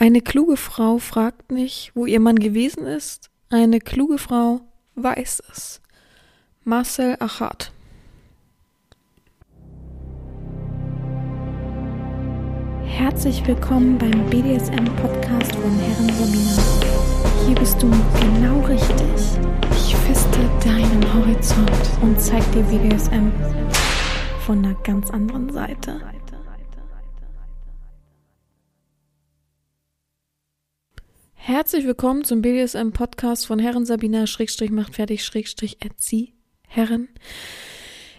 Eine kluge Frau fragt nicht, wo ihr Mann gewesen ist. Eine kluge Frau weiß es. Marcel Achat. Herzlich willkommen beim BDSM-Podcast von Herren Sabina. Hier bist du genau richtig. Ich feste deinen Horizont und zeig dir BDSM von einer ganz anderen Seite. Herzlich willkommen zum BDSM-Podcast von Herren Sabina Schrägstrich macht fertig Schrägstrich erzieh Herren.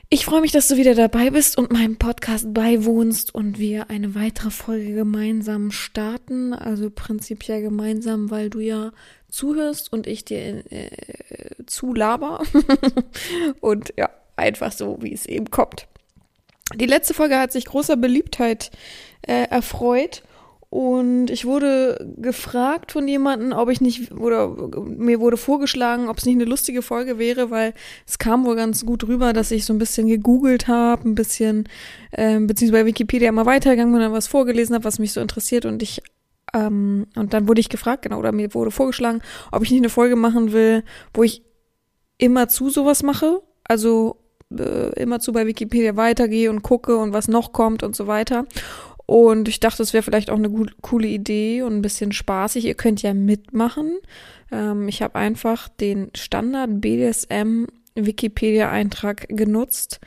Ich freue mich, dass du wieder dabei bist und meinem Podcast beiwohnst und wir eine weitere Folge gemeinsam starten. Also prinzipiell gemeinsam, weil du ja zuhörst und ich dir äh, zulaber. und ja, einfach so, wie es eben kommt. Die letzte Folge hat sich großer Beliebtheit äh, erfreut und ich wurde gefragt von jemandem, ob ich nicht, oder mir wurde vorgeschlagen, ob es nicht eine lustige Folge wäre, weil es kam wohl ganz gut rüber, dass ich so ein bisschen gegoogelt habe, ein bisschen, ähm, beziehungsweise bei Wikipedia immer weitergegangen bin und was vorgelesen habe, was mich so interessiert und ich, ähm, und dann wurde ich gefragt, genau, oder mir wurde vorgeschlagen, ob ich nicht eine Folge machen will, wo ich immer zu sowas mache, also äh, immer zu bei Wikipedia weitergehe und gucke und was noch kommt und so weiter. Und ich dachte, es wäre vielleicht auch eine coole Idee und ein bisschen spaßig. Ihr könnt ja mitmachen. Ähm, ich habe einfach den Standard BDSM Wikipedia-Eintrag genutzt,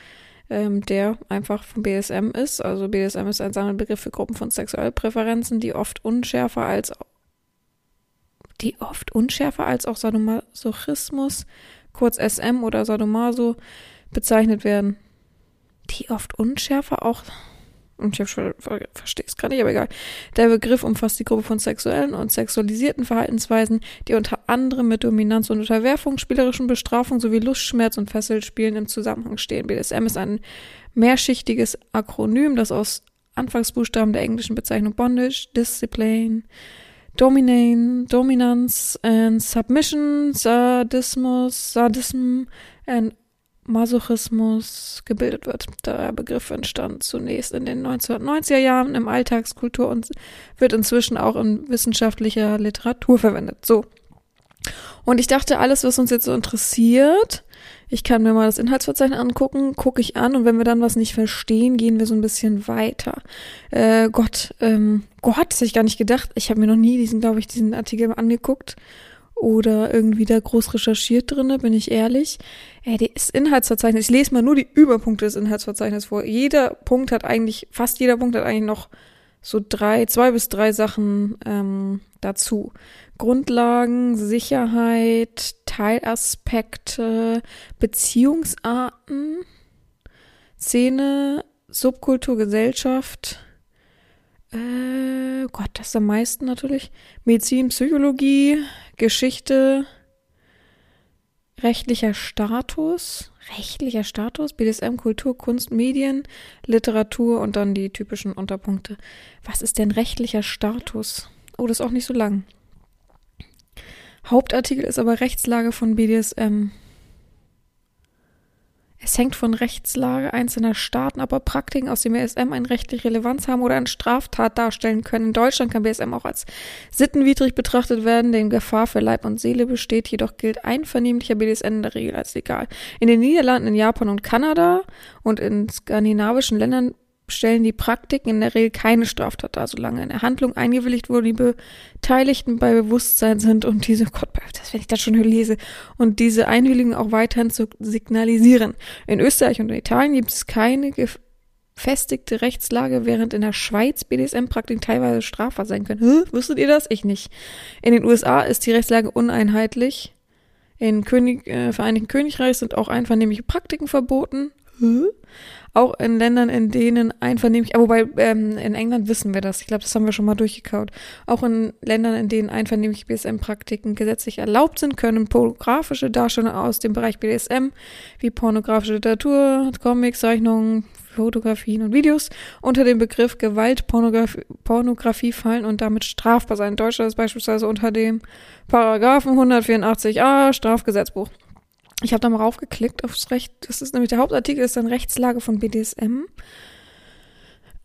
ähm, der einfach von BDSM ist. Also BDSM ist ein Sammelbegriff für Gruppen von Sexualpräferenzen, die oft unschärfer als die oft unschärfer als auch Sadomasochismus, kurz SM oder Sadomaso, bezeichnet werden. Die oft unschärfer auch und ich verstehe es gerade nicht, aber egal. Der Begriff umfasst die Gruppe von sexuellen und sexualisierten Verhaltensweisen, die unter anderem mit Dominanz und Unterwerfung, spielerischen Bestrafung sowie Lustschmerz und Fesselspielen im Zusammenhang stehen. BDSM ist ein mehrschichtiges Akronym, das aus Anfangsbuchstaben der englischen Bezeichnung Bondage, Discipline, Dominane, Dominance and Submission, Sadismus, Sadism and Masochismus gebildet wird. Der Begriff entstand zunächst in den 1990er Jahren im Alltagskultur und wird inzwischen auch in wissenschaftlicher Literatur verwendet. So. Und ich dachte, alles, was uns jetzt so interessiert, ich kann mir mal das Inhaltsverzeichnis angucken, gucke ich an und wenn wir dann was nicht verstehen, gehen wir so ein bisschen weiter. Äh, Gott, ähm, Gott, das hätte ich gar nicht gedacht. Ich habe mir noch nie diesen, glaube ich, diesen Artikel angeguckt oder irgendwie da groß recherchiert drinne, bin ich ehrlich. Ey, das Inhaltsverzeichnis, ich lese mal nur die Überpunkte des Inhaltsverzeichnisses vor. Jeder Punkt hat eigentlich, fast jeder Punkt hat eigentlich noch so drei, zwei bis drei Sachen ähm, dazu. Grundlagen, Sicherheit, Teilaspekte, Beziehungsarten, Szene, Subkultur, Gesellschaft, äh, Gott, das ist am meisten natürlich. Medizin, Psychologie, Geschichte, rechtlicher Status, rechtlicher Status, BDSM, Kultur, Kunst, Medien, Literatur und dann die typischen Unterpunkte. Was ist denn rechtlicher Status? Oh, das ist auch nicht so lang. Hauptartikel ist aber Rechtslage von BDSM. Es hängt von Rechtslage einzelner Staaten ab, ob Praktiken aus dem BSM eine rechtliche Relevanz haben oder eine Straftat darstellen können. In Deutschland kann BSM auch als sittenwidrig betrachtet werden, denn Gefahr für Leib und Seele besteht, jedoch gilt einvernehmlicher BDSM in der Regel als legal. In den Niederlanden, in Japan und Kanada und in skandinavischen Ländern stellen die Praktiken in der Regel keine Straftat dar, solange eine Handlung eingewilligt wurde, die Beteiligten bei Bewusstsein sind und diese, Gott, das, wenn ich das schon lese, und diese Einwilligung auch weiterhin zu signalisieren. In Österreich und in Italien gibt es keine gefestigte Rechtslage, während in der Schweiz BDSM-Praktiken teilweise strafbar sein können. Hä? Wusstet ihr das? Ich nicht. In den USA ist die Rechtslage uneinheitlich. In König, äh, Vereinigten Königreich sind auch einvernehmliche Praktiken verboten. Auch in Ländern, in denen einvernehmlich, wobei ähm, in England wissen wir das, ich glaube, das haben wir schon mal durchgekaut. Auch in Ländern, in denen einvernehmliche BSM-Praktiken gesetzlich erlaubt sind, können pornografische Darstellungen aus dem Bereich BDSM, wie pornografische Literatur, Comics, Zeichnungen, Fotografien und Videos unter dem Begriff Gewaltpornografie Pornografie fallen und damit strafbar sein. In Deutschland ist beispielsweise unter dem Paragraphen 184a Strafgesetzbuch. Ich habe da mal raufgeklickt aufs Recht. Das ist nämlich der Hauptartikel, ist dann Rechtslage von BDSM.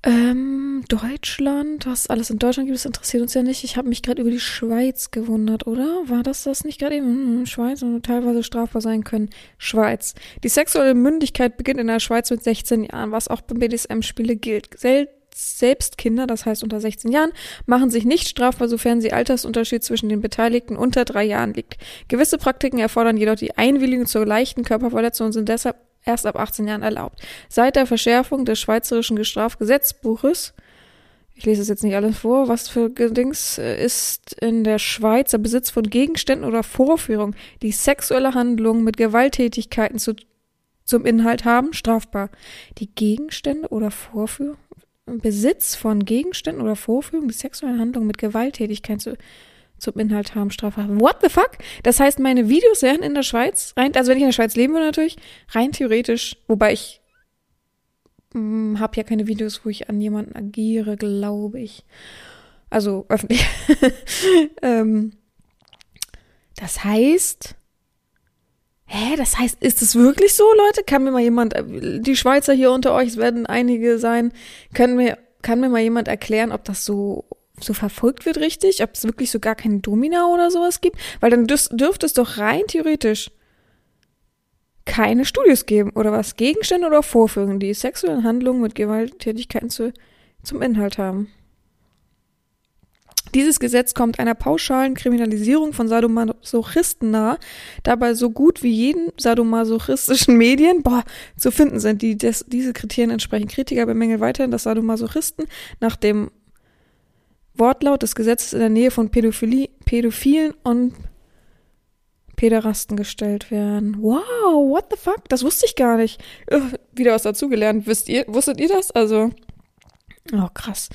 Ähm, Deutschland, was alles in Deutschland gibt, das interessiert uns ja nicht. Ich habe mich gerade über die Schweiz gewundert, oder? War das das nicht gerade eben? Hm, Schweiz und teilweise strafbar sein können. Schweiz. Die sexuelle Mündigkeit beginnt in der Schweiz mit 16 Jahren, was auch beim BDSM-Spiele gilt. Sel selbst Kinder, das heißt unter 16 Jahren, machen sich nicht strafbar, sofern sie Altersunterschied zwischen den Beteiligten unter drei Jahren liegt. Gewisse Praktiken erfordern jedoch die Einwilligung zur leichten Körperverletzung und sind deshalb erst ab 18 Jahren erlaubt. Seit der Verschärfung des schweizerischen Strafgesetzbuches, ich lese es jetzt nicht alles vor, was für Dings äh, ist in der Schweiz der Besitz von Gegenständen oder Vorführung, die sexuelle Handlungen mit Gewalttätigkeiten zu, zum Inhalt haben, strafbar. Die Gegenstände oder Vorführung, Besitz von Gegenständen oder Vorführung, die sexuelle Handlungen mit Gewalttätigkeiten zu zum Inhalt haben, strafbar. What the fuck? Das heißt, meine Videos wären in der Schweiz, rein, also wenn ich in der Schweiz leben würde natürlich, rein theoretisch, wobei ich hm, habe ja keine Videos, wo ich an jemanden agiere, glaube ich. Also öffentlich. ähm, das heißt, hä, das heißt, ist es wirklich so, Leute? Kann mir mal jemand, äh, die Schweizer hier unter euch, es werden einige sein, können mir, kann mir mal jemand erklären, ob das so so verfolgt wird richtig, ob es wirklich so gar keine Domina oder sowas gibt, weil dann dürfte es doch rein theoretisch keine Studios geben oder was Gegenstände oder Vorführungen, die sexuellen Handlungen mit Gewalttätigkeiten zu, zum Inhalt haben. Dieses Gesetz kommt einer pauschalen Kriminalisierung von Sadomasochisten nahe, dabei so gut wie jeden sadomasochistischen Medien boah, zu finden sind, die des, diese Kriterien entsprechen. Kritiker bemängeln weiterhin, dass Sadomasochisten nach dem Wortlaut des Gesetzes in der Nähe von Pädophilie, Pädophilen und Päderasten gestellt werden. Wow, what the fuck? Das wusste ich gar nicht. Wieder was dazugelernt. Wisst ihr, wusstet ihr das? Also, oh krass.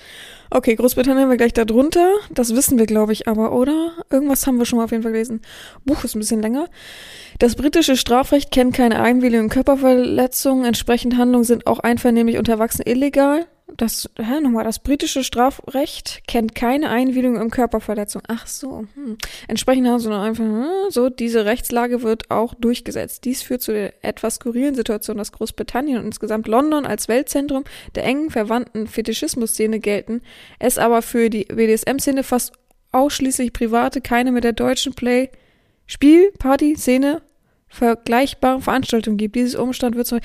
Okay, Großbritannien haben wir gleich da drunter. Das wissen wir, glaube ich, aber, oder? Irgendwas haben wir schon mal auf jeden Fall gelesen. Buch ist ein bisschen länger. Das britische Strafrecht kennt keine Einwilligung in Körperverletzungen. Entsprechend Handlungen sind auch einvernehmlich unter Erwachsenen illegal das, hä, nochmal, das britische Strafrecht kennt keine Einwilligung in Körperverletzung. Ach so, hm. Entsprechend haben sie noch einfach, hm, so, diese Rechtslage wird auch durchgesetzt. Dies führt zu der etwas skurrilen Situation, dass Großbritannien und insgesamt London als Weltzentrum der engen verwandten Fetischismus-Szene gelten, es aber für die BDSM-Szene fast ausschließlich private, keine mit der deutschen Play, Spiel, Party, Szene vergleichbare Veranstaltungen gibt. Dieses Umstand wird zum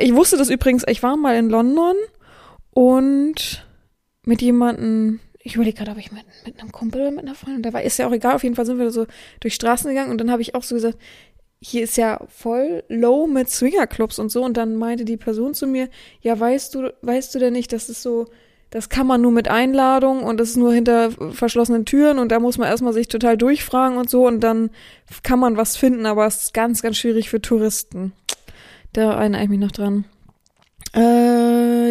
Ich wusste das übrigens, ich war mal in London und mit jemandem, ich überlege gerade, ob ich mit, mit einem Kumpel oder mit einer Freundin, da war, ist ja auch egal, auf jeden Fall sind wir so durch Straßen gegangen und dann habe ich auch so gesagt, hier ist ja voll low mit Swingerclubs und so und dann meinte die Person zu mir, ja, weißt du, weißt du denn nicht, dass es so, das kann man nur mit Einladung und das ist nur hinter verschlossenen Türen und da muss man erstmal sich total durchfragen und so und dann kann man was finden, aber es ist ganz, ganz schwierig für Touristen. Da erinnere ich mich noch dran. Äh,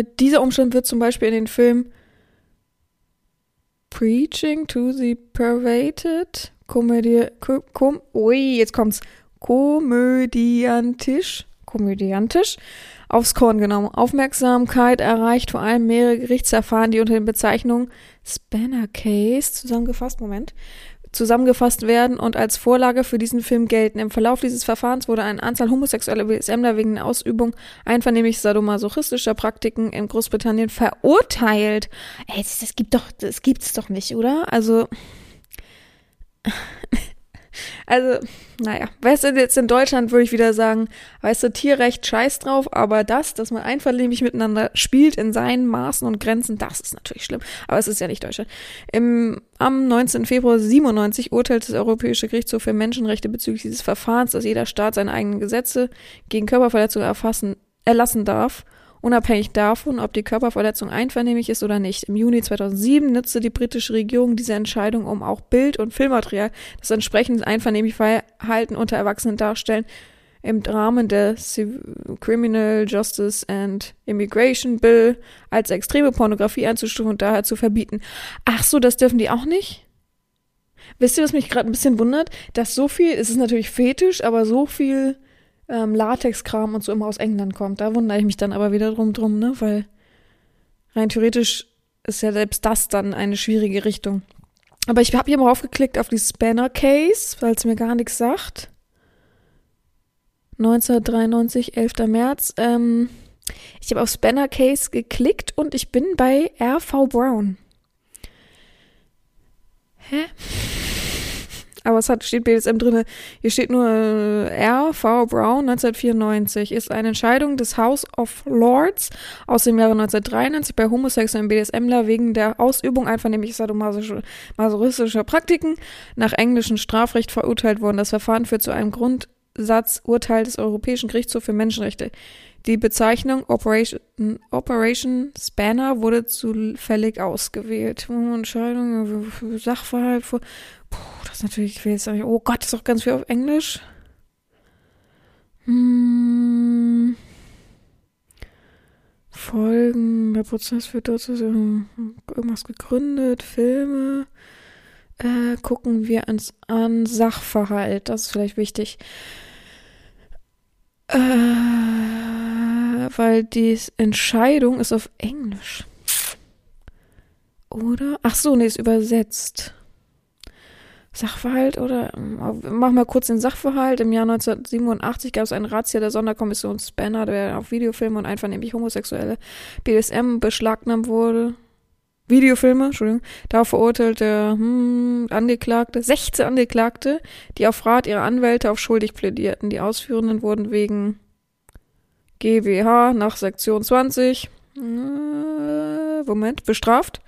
dieser Umstand wird zum Beispiel in den Film Preaching to the Pervaded Komödie, kom, kom, ui, jetzt kommt's, komödiantisch, komödiantisch aufs Korn genommen. Aufmerksamkeit erreicht vor allem mehrere Gerichtsverfahren, die unter den Bezeichnungen Spanner Case zusammengefasst, Moment, zusammengefasst werden und als Vorlage für diesen Film gelten. Im Verlauf dieses Verfahrens wurde eine Anzahl homosexueller BSMler wegen der Ausübung einvernehmlich sadomasochistischer Praktiken in Großbritannien verurteilt. Ey, das, das gibt doch, das gibt's doch nicht, oder? Also also, naja, weißt du, jetzt in Deutschland würde ich wieder sagen, weißt du, Tierrecht scheiß drauf, aber das, dass man einvernehmlich miteinander spielt in seinen Maßen und Grenzen, das ist natürlich schlimm. Aber es ist ja nicht Deutschland. Im, am 19. Februar 97 urteilte das Europäische Gerichtshof für Menschenrechte bezüglich dieses Verfahrens, dass jeder Staat seine eigenen Gesetze gegen Körperverletzungen erfassen, erlassen darf unabhängig davon, ob die Körperverletzung einvernehmlich ist oder nicht. Im Juni 2007 nutzte die britische Regierung diese Entscheidung, um auch Bild- und Filmmaterial, das entsprechend einvernehmlich Verhalten unter Erwachsenen darstellen, im Rahmen der Criminal Justice and Immigration Bill als extreme Pornografie einzustufen und daher zu verbieten. Ach so, das dürfen die auch nicht? Wisst ihr, was mich gerade ein bisschen wundert? Dass so viel, es ist natürlich fetisch, aber so viel ähm, Latexkram und so immer aus England kommt. Da wundere ich mich dann aber wieder drum drum, ne? Weil rein theoretisch ist ja selbst das dann eine schwierige Richtung. Aber ich habe hier mal aufgeklickt auf die Spanner Case, weil es mir gar nichts sagt. 1993, 11. März. Ähm, Ich habe auf Spanner Case geklickt und ich bin bei RV Brown. Hä? Aber es hat, steht BDSM drin. Hier steht nur äh, R. V. Brown 1994. Ist eine Entscheidung des House of Lords aus dem Jahre 1993 bei homosexuellen BDSMler wegen der Ausübung einvernehmlich sadomasochistischer Praktiken nach englischem Strafrecht verurteilt worden. Das Verfahren führt zu einem Grundsatzurteil des Europäischen Gerichtshofs für Menschenrechte. Die Bezeichnung Operation, Operation Spanner wurde zufällig ausgewählt. Entscheidung, Sachverhalt, puh, ist natürlich, ich will jetzt oh Gott, ist auch ganz viel auf Englisch. Hm. Folgen, der Prozess wird dazu irgendwas gegründet, Filme. Äh, gucken wir uns an Sachverhalt, das ist vielleicht wichtig. Äh, weil die Entscheidung ist auf Englisch. Oder? Ach so, nee, ist übersetzt. Sachverhalt oder mach mal kurz den Sachverhalt. Im Jahr 1987 gab es einen Razzia der Sonderkommission Spanner, der auf Videofilme und einvernehmlich homosexuelle BDSM beschlagnahmt wurde. Videofilme, Entschuldigung, darauf verurteilte hm, Angeklagte, 16 Angeklagte, die auf Rat ihrer Anwälte auf schuldig plädierten. Die Ausführenden wurden wegen GWH nach Sektion 20, äh, Moment, bestraft.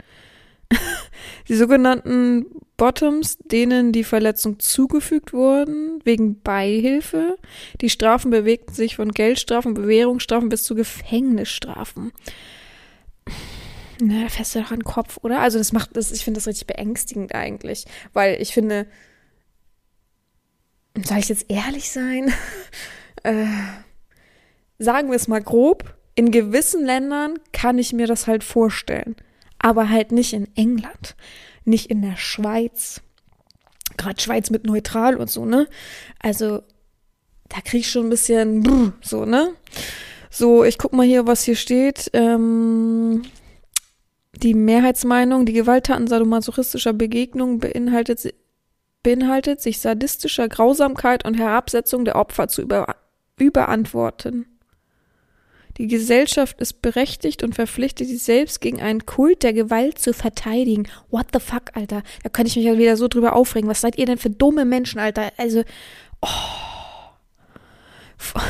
Die sogenannten Bottoms, denen die Verletzung zugefügt wurden, wegen Beihilfe. Die Strafen bewegten sich von Geldstrafen, Bewährungsstrafen bis zu Gefängnisstrafen. Na, feste doch an den Kopf, oder? Also das macht das, ich finde das richtig beängstigend eigentlich, weil ich finde, soll ich jetzt ehrlich sein? äh, sagen wir es mal grob, in gewissen Ländern kann ich mir das halt vorstellen, aber halt nicht in England, nicht in der Schweiz. Gerade Schweiz mit neutral und so, ne? Also da krieg ich schon ein bisschen so, ne? So, ich guck mal hier, was hier steht. Ähm, die Mehrheitsmeinung, die Gewalttaten sadomasochistischer Begegnung beinhaltet, beinhaltet sich sadistischer Grausamkeit und Herabsetzung der Opfer zu über, überantworten. Die Gesellschaft ist berechtigt und verpflichtet, sich selbst gegen einen Kult der Gewalt zu verteidigen. What the fuck, Alter? Da könnte ich mich ja wieder so drüber aufregen. Was seid ihr denn für dumme Menschen, Alter? Also, oh.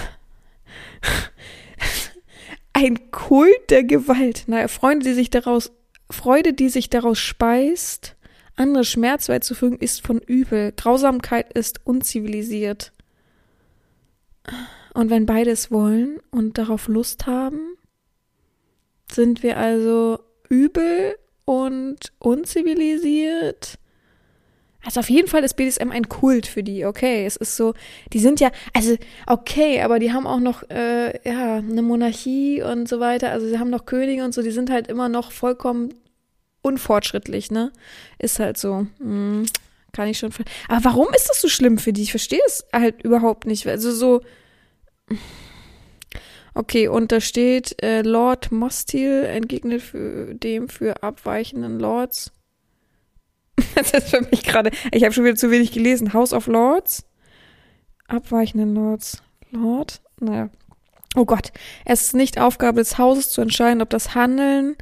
Ein Kult der Gewalt. Naja, Freunde, die sich daraus, Freude, die sich daraus speist, andere Schmerz beizufügen, ist von übel. Grausamkeit ist unzivilisiert. Und wenn beides wollen und darauf Lust haben, sind wir also übel und unzivilisiert. Also auf jeden Fall ist BDSM ein Kult für die, okay. Es ist so, die sind ja, also okay, aber die haben auch noch, äh, ja, eine Monarchie und so weiter. Also sie haben noch Könige und so, die sind halt immer noch vollkommen unfortschrittlich, ne? Ist halt so. Hm, kann ich schon. Aber warum ist das so schlimm für die? Ich verstehe es halt überhaupt nicht. Also so, Okay, und da steht, äh, Lord Mostil entgegnet für dem für abweichenden Lords. das ist für mich gerade, ich habe schon wieder zu wenig gelesen. House of Lords? Abweichenden Lords. Lord? Naja. Oh Gott. Es ist nicht Aufgabe des Hauses zu entscheiden, ob das Handeln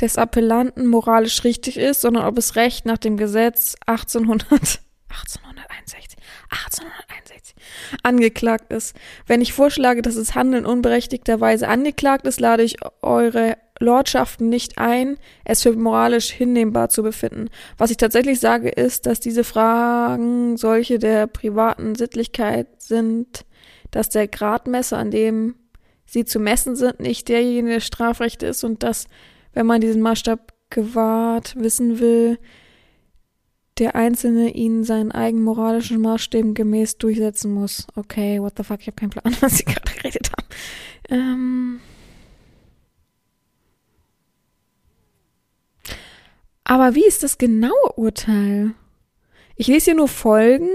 des Appellanten moralisch richtig ist, sondern ob es Recht nach dem Gesetz 1800, 1861, 1861 angeklagt ist. Wenn ich vorschlage, dass das Handeln unberechtigterweise angeklagt ist, lade ich eure Lordschaften nicht ein, es für moralisch hinnehmbar zu befinden. Was ich tatsächlich sage, ist, dass diese Fragen solche der privaten Sittlichkeit sind, dass der Gradmesser, an dem sie zu messen sind, nicht derjenige der Strafrecht ist und dass, wenn man diesen Maßstab gewahrt wissen will, der Einzelne ihn seinen eigenen moralischen Maßstäben gemäß durchsetzen muss. Okay, what the fuck, ich habe keinen Plan, was sie gerade geredet haben. Ähm Aber wie ist das genaue Urteil? Ich lese hier nur Folgen.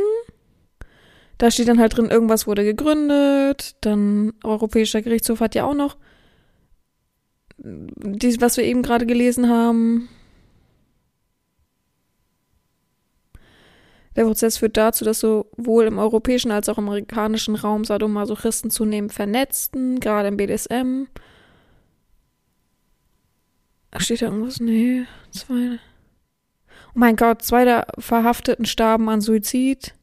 Da steht dann halt drin, irgendwas wurde gegründet. Dann Europäischer Gerichtshof hat ja auch noch dies, was wir eben gerade gelesen haben. Der Prozess führt dazu, dass sowohl im europäischen als auch im amerikanischen Raum Sadomasochisten zunehmend vernetzten, gerade im BDSM. Steht da irgendwas? Nee. Zwei. Oh mein Gott, zwei der Verhafteten starben an Suizid.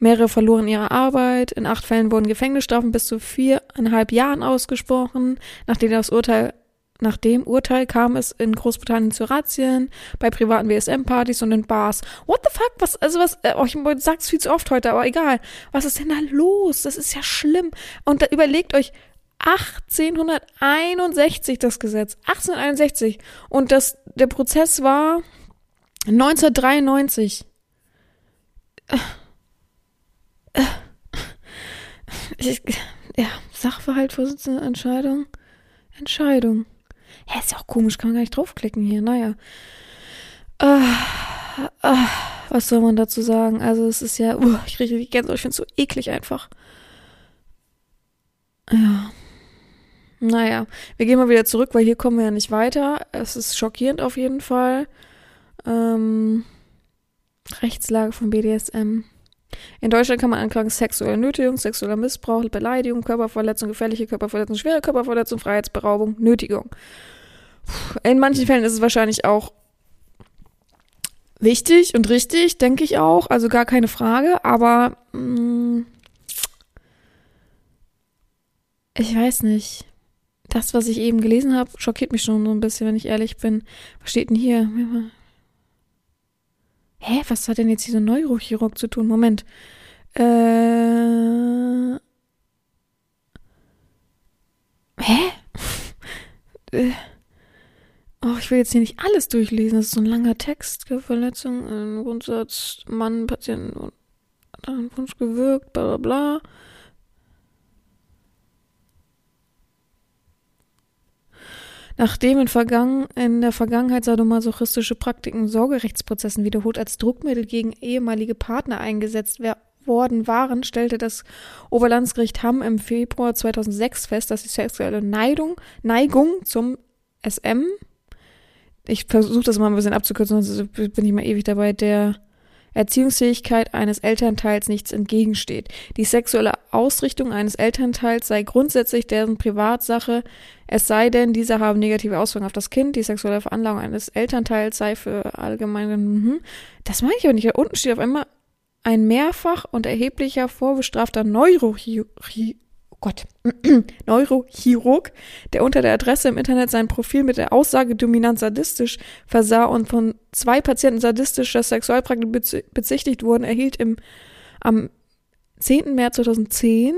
Mehrere verloren ihre Arbeit. In acht Fällen wurden Gefängnisstrafen bis zu viereinhalb Jahren ausgesprochen, nachdem das Urteil nach dem Urteil kam es in Großbritannien zu Razzien, bei privaten WSM-Partys und in Bars. What the fuck? Was, also was, äh, oh, ich sag's viel zu oft heute, aber egal. Was ist denn da los? Das ist ja schlimm. Und da überlegt euch, 1861 das Gesetz. 1861. Und das, der Prozess war 1993. Ich, ja, Sachverhaltvorsitzende Entscheidung. Entscheidung. Ja, ist ja auch komisch, kann man gar nicht draufklicken hier. Naja. Uh, uh, was soll man dazu sagen? Also, es ist ja, uh, ich kriege die Gänsehaut, ich finde es so eklig einfach. Ja. Naja, wir gehen mal wieder zurück, weil hier kommen wir ja nicht weiter. Es ist schockierend auf jeden Fall. Ähm, Rechtslage von BDSM. In Deutschland kann man anklagen sexuelle Nötigung, sexueller Missbrauch, Beleidigung, Körperverletzung, gefährliche Körperverletzung, schwere Körperverletzung, Freiheitsberaubung, Nötigung. In manchen Fällen ist es wahrscheinlich auch wichtig und richtig, denke ich auch. Also gar keine Frage. Aber mh, mm, ich weiß nicht. Das, was ich eben gelesen habe, schockiert mich schon so ein bisschen, wenn ich ehrlich bin. Was steht denn hier? Hä, was hat denn jetzt dieser Neurochirurg zu tun? Moment. Äh. Hä? äh. Oh, ich will jetzt hier nicht alles durchlesen. Das ist so ein langer Text. Verletzung, Grundsatz, Mann, Patienten und ein Wunsch gewirkt, bla bla bla. Nachdem in, Vergangen, in der Vergangenheit sadomasochistische Praktiken Sorgerechtsprozessen wiederholt als Druckmittel gegen ehemalige Partner eingesetzt worden waren, stellte das Oberlandesgericht Hamm im Februar 2006 fest, dass die sexuelle Neidung, Neigung zum SM ich versuche das mal ein bisschen abzukürzen, sonst bin ich mal ewig dabei, der Erziehungsfähigkeit eines Elternteils nichts entgegensteht. Die sexuelle Ausrichtung eines Elternteils sei grundsätzlich deren Privatsache, es sei denn, diese haben negative Auswirkungen auf das Kind. Die sexuelle Veranlagung eines Elternteils sei für allgemeine. Mhm. Das meine ich aber nicht. Da unten steht auf einmal ein mehrfach und erheblicher vorbestrafter Neurochirurg Gott, Neurochirurg, der unter der Adresse im Internet sein Profil mit der Aussage dominant sadistisch versah und von zwei Patienten sadistischer Sexualpraktik bezichtigt wurden, erhielt im, am 10. März 2010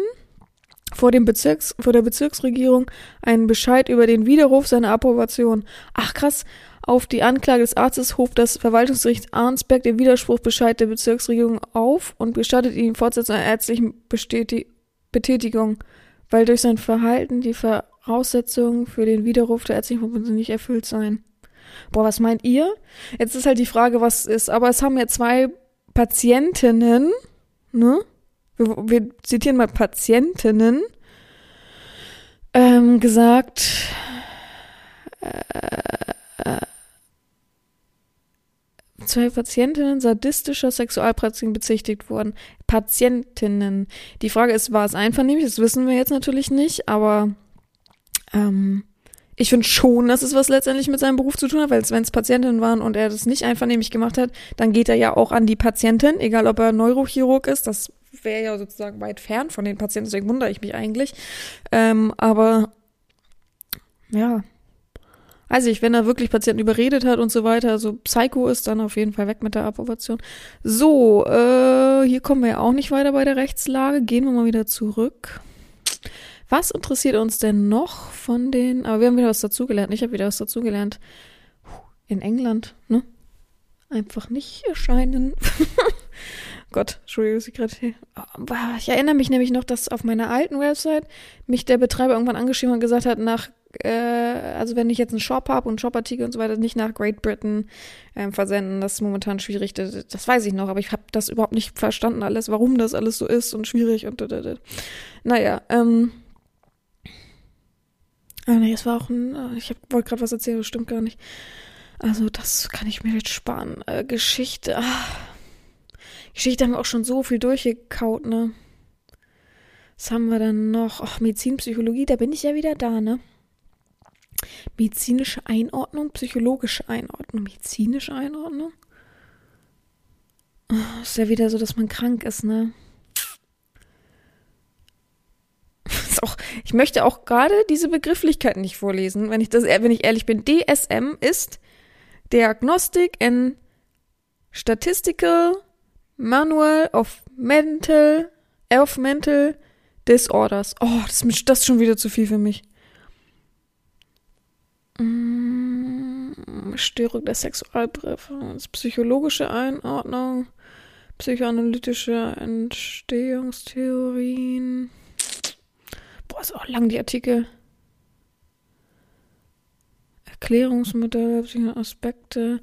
vor, dem Bezirks, vor der Bezirksregierung einen Bescheid über den Widerruf seiner Approbation. Ach krass, auf die Anklage des Arztes hob das Verwaltungsgericht Arnsberg den Widerspruchbescheid der Bezirksregierung auf und gestattet ihm Fortsetzung einer ärztlichen Bestätigung Betätigung, weil durch sein Verhalten die Voraussetzungen für den Widerruf der ärztlichen Verbindung nicht erfüllt seien. Boah, was meint ihr? Jetzt ist halt die Frage, was ist, aber es haben ja zwei Patientinnen, ne? Wir, wir zitieren mal Patientinnen, ähm, gesagt, äh, zwei Patientinnen sadistischer Sexualpraktiken bezichtigt wurden. Patientinnen. Die Frage ist, war es einvernehmlich? Das wissen wir jetzt natürlich nicht, aber ähm, ich finde schon, dass es was letztendlich mit seinem Beruf zu tun hat, weil wenn es Patientinnen waren und er das nicht einvernehmlich gemacht hat, dann geht er ja auch an die Patientin, egal ob er Neurochirurg ist, das wäre ja sozusagen weit fern von den Patienten, deswegen wundere ich mich eigentlich. Ähm, aber ja, weiß ich, wenn er wirklich Patienten überredet hat und so weiter, so Psycho ist, dann auf jeden Fall weg mit der Approbation. So, äh, hier kommen wir ja auch nicht weiter bei der Rechtslage. Gehen wir mal wieder zurück. Was interessiert uns denn noch von den, aber wir haben wieder was dazugelernt. Ich habe wieder was dazugelernt. In England, ne? Einfach nicht erscheinen. Gott, Entschuldigung, gerade hier. Ich erinnere mich nämlich noch, dass auf meiner alten Website mich der Betreiber irgendwann angeschrieben und gesagt hat, nach äh, also wenn ich jetzt einen Shop habe und Shopartikel und so weiter, nicht nach Great Britain ähm, versenden, das ist momentan schwierig. Das, das weiß ich noch, aber ich habe das überhaupt nicht verstanden alles, warum das alles so ist und schwierig und da, da, da. naja, ähm. Ah, nee, es war auch ein, äh, ich wollte gerade was erzählen, das stimmt gar nicht. Also das kann ich mir jetzt sparen. Äh, Geschichte, ach. Geschichte haben wir auch schon so viel durchgekaut, ne? Was haben wir dann noch? Ach, Medizin, Psychologie, da bin ich ja wieder da, ne? Medizinische Einordnung, psychologische Einordnung, medizinische Einordnung. Oh, ist ja wieder so, dass man krank ist, ne? Ist auch, ich möchte auch gerade diese Begrifflichkeit nicht vorlesen, wenn ich das, wenn ich ehrlich bin. DSM ist Diagnostic and Statistical Manual of Mental, of Mental Disorders. Oh, das ist, das ist schon wieder zu viel für mich. Mm, Störung der Sexualpräferenz, psychologische Einordnung, psychoanalytische Entstehungstheorien. Boah, ist auch lang die Artikel. Erklärungsmodelle, Aspekte,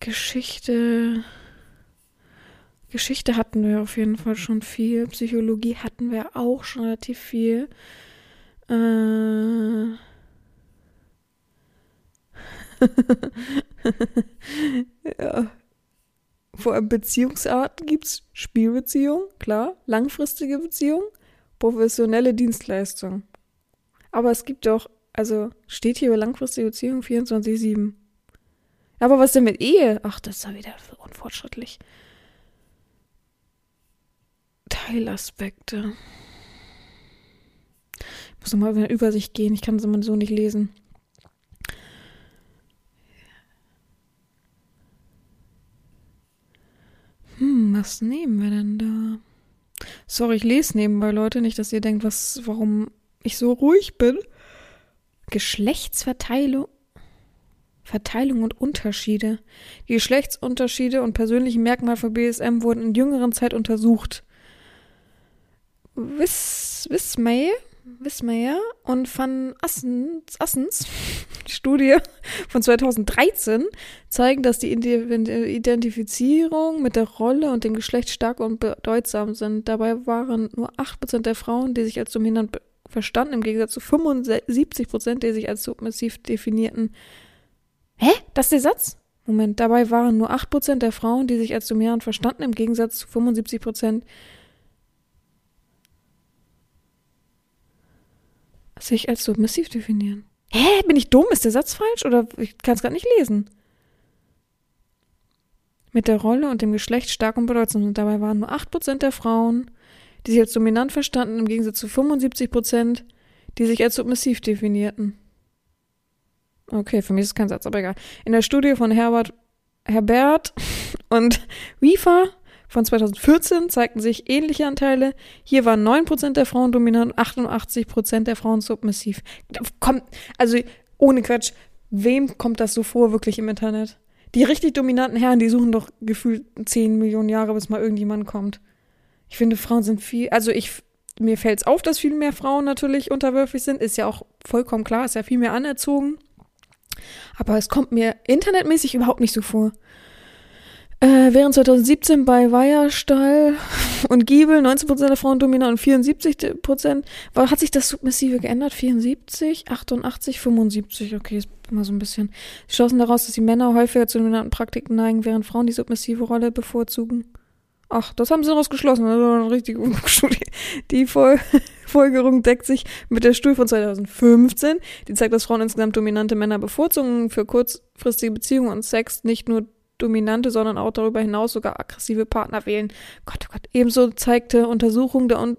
Geschichte. Geschichte hatten wir auf jeden Fall schon viel. Psychologie hatten wir auch schon relativ viel. Äh. ja. Vor allem Beziehungsarten gibt es Spielbeziehung, klar, langfristige Beziehung, professionelle Dienstleistung. Aber es gibt doch, also steht hier über langfristige Beziehung 24-7. Aber was denn mit Ehe? Ach, das ist ja wieder unfortschrittlich. Teilaspekte. Ich muss nochmal über eine Übersicht gehen. Ich kann es immer so nicht lesen. Hm, was nehmen wir denn da? Sorry, ich lese nebenbei, Leute, nicht, dass ihr denkt, was, warum ich so ruhig bin. Geschlechtsverteilung Verteilung und Unterschiede. Die Geschlechtsunterschiede und persönlichen Merkmale von BSM wurden in jüngeren Zeit untersucht. Wismay, Wismayer und van Assens, Assens Studie von 2013 zeigen, dass die Identifizierung mit der Rolle und dem Geschlecht stark und bedeutsam sind. Dabei waren nur 8% der Frauen, die sich als dominant verstanden, im Gegensatz zu 75%, die sich als submissiv definierten. Hä? Das ist der Satz? Moment, dabei waren nur 8% der Frauen, die sich als dominant verstanden, im Gegensatz zu 75%, sich als submissiv definieren. Hä? Bin ich dumm? Ist der Satz falsch? Oder ich kann es gerade nicht lesen. Mit der Rolle und dem Geschlecht stark und bedeutsam sind. Dabei waren nur 8% der Frauen, die sich als dominant verstanden, im Gegensatz zu 75%, die sich als submissiv definierten. Okay, für mich ist es kein Satz, aber egal. In der Studie von Herbert, Herbert und Wiefer von 2014 zeigten sich ähnliche Anteile. Hier waren 9% der Frauen dominant und 88% der Frauen submissiv. Kommt, also ohne Quatsch, wem kommt das so vor wirklich im Internet? Die richtig dominanten Herren, die suchen doch gefühlt 10 Millionen Jahre, bis mal irgendjemand kommt. Ich finde, Frauen sind viel, also ich, mir fällt es auf, dass viel mehr Frauen natürlich unterwürfig sind. Ist ja auch vollkommen klar, ist ja viel mehr anerzogen. Aber es kommt mir internetmäßig überhaupt nicht so vor. Äh, während 2017 bei Weierstall und Giebel 19% der Frauen dominant und 74%, war, hat sich das Submissive geändert? 74, 88, 75, okay, ist immer so ein bisschen. Sie schlossen daraus, dass die Männer häufiger zu dominanten Praktiken neigen, während Frauen die submissive Rolle bevorzugen. Ach, das haben sie daraus geschlossen. Das war eine richtige Studie. Die Fol Folgerung deckt sich mit der Studie von 2015. Die zeigt, dass Frauen insgesamt dominante Männer bevorzugen für kurzfristige Beziehungen und Sex nicht nur dominante, sondern auch darüber hinaus sogar aggressive Partner wählen. Gott, oh Gott. Ebenso zeigte Untersuchung der, Un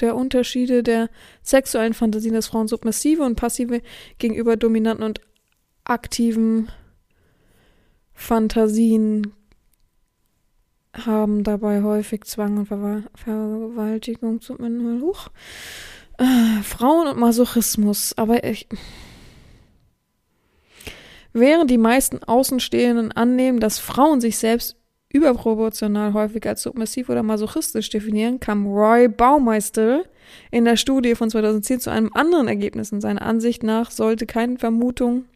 der Unterschiede der sexuellen Fantasien, dass Frauen submissive und passive gegenüber dominanten und aktiven Fantasien haben dabei häufig Zwang und Ver Vergewaltigung zum Huch. Äh, Frauen und Masochismus, aber ich, Während die meisten Außenstehenden annehmen, dass Frauen sich selbst überproportional häufig als submissiv oder masochistisch definieren, kam Roy Baumeister in der Studie von 2010 zu einem anderen Ergebnis. In seiner Ansicht nach sollte keine Vermutung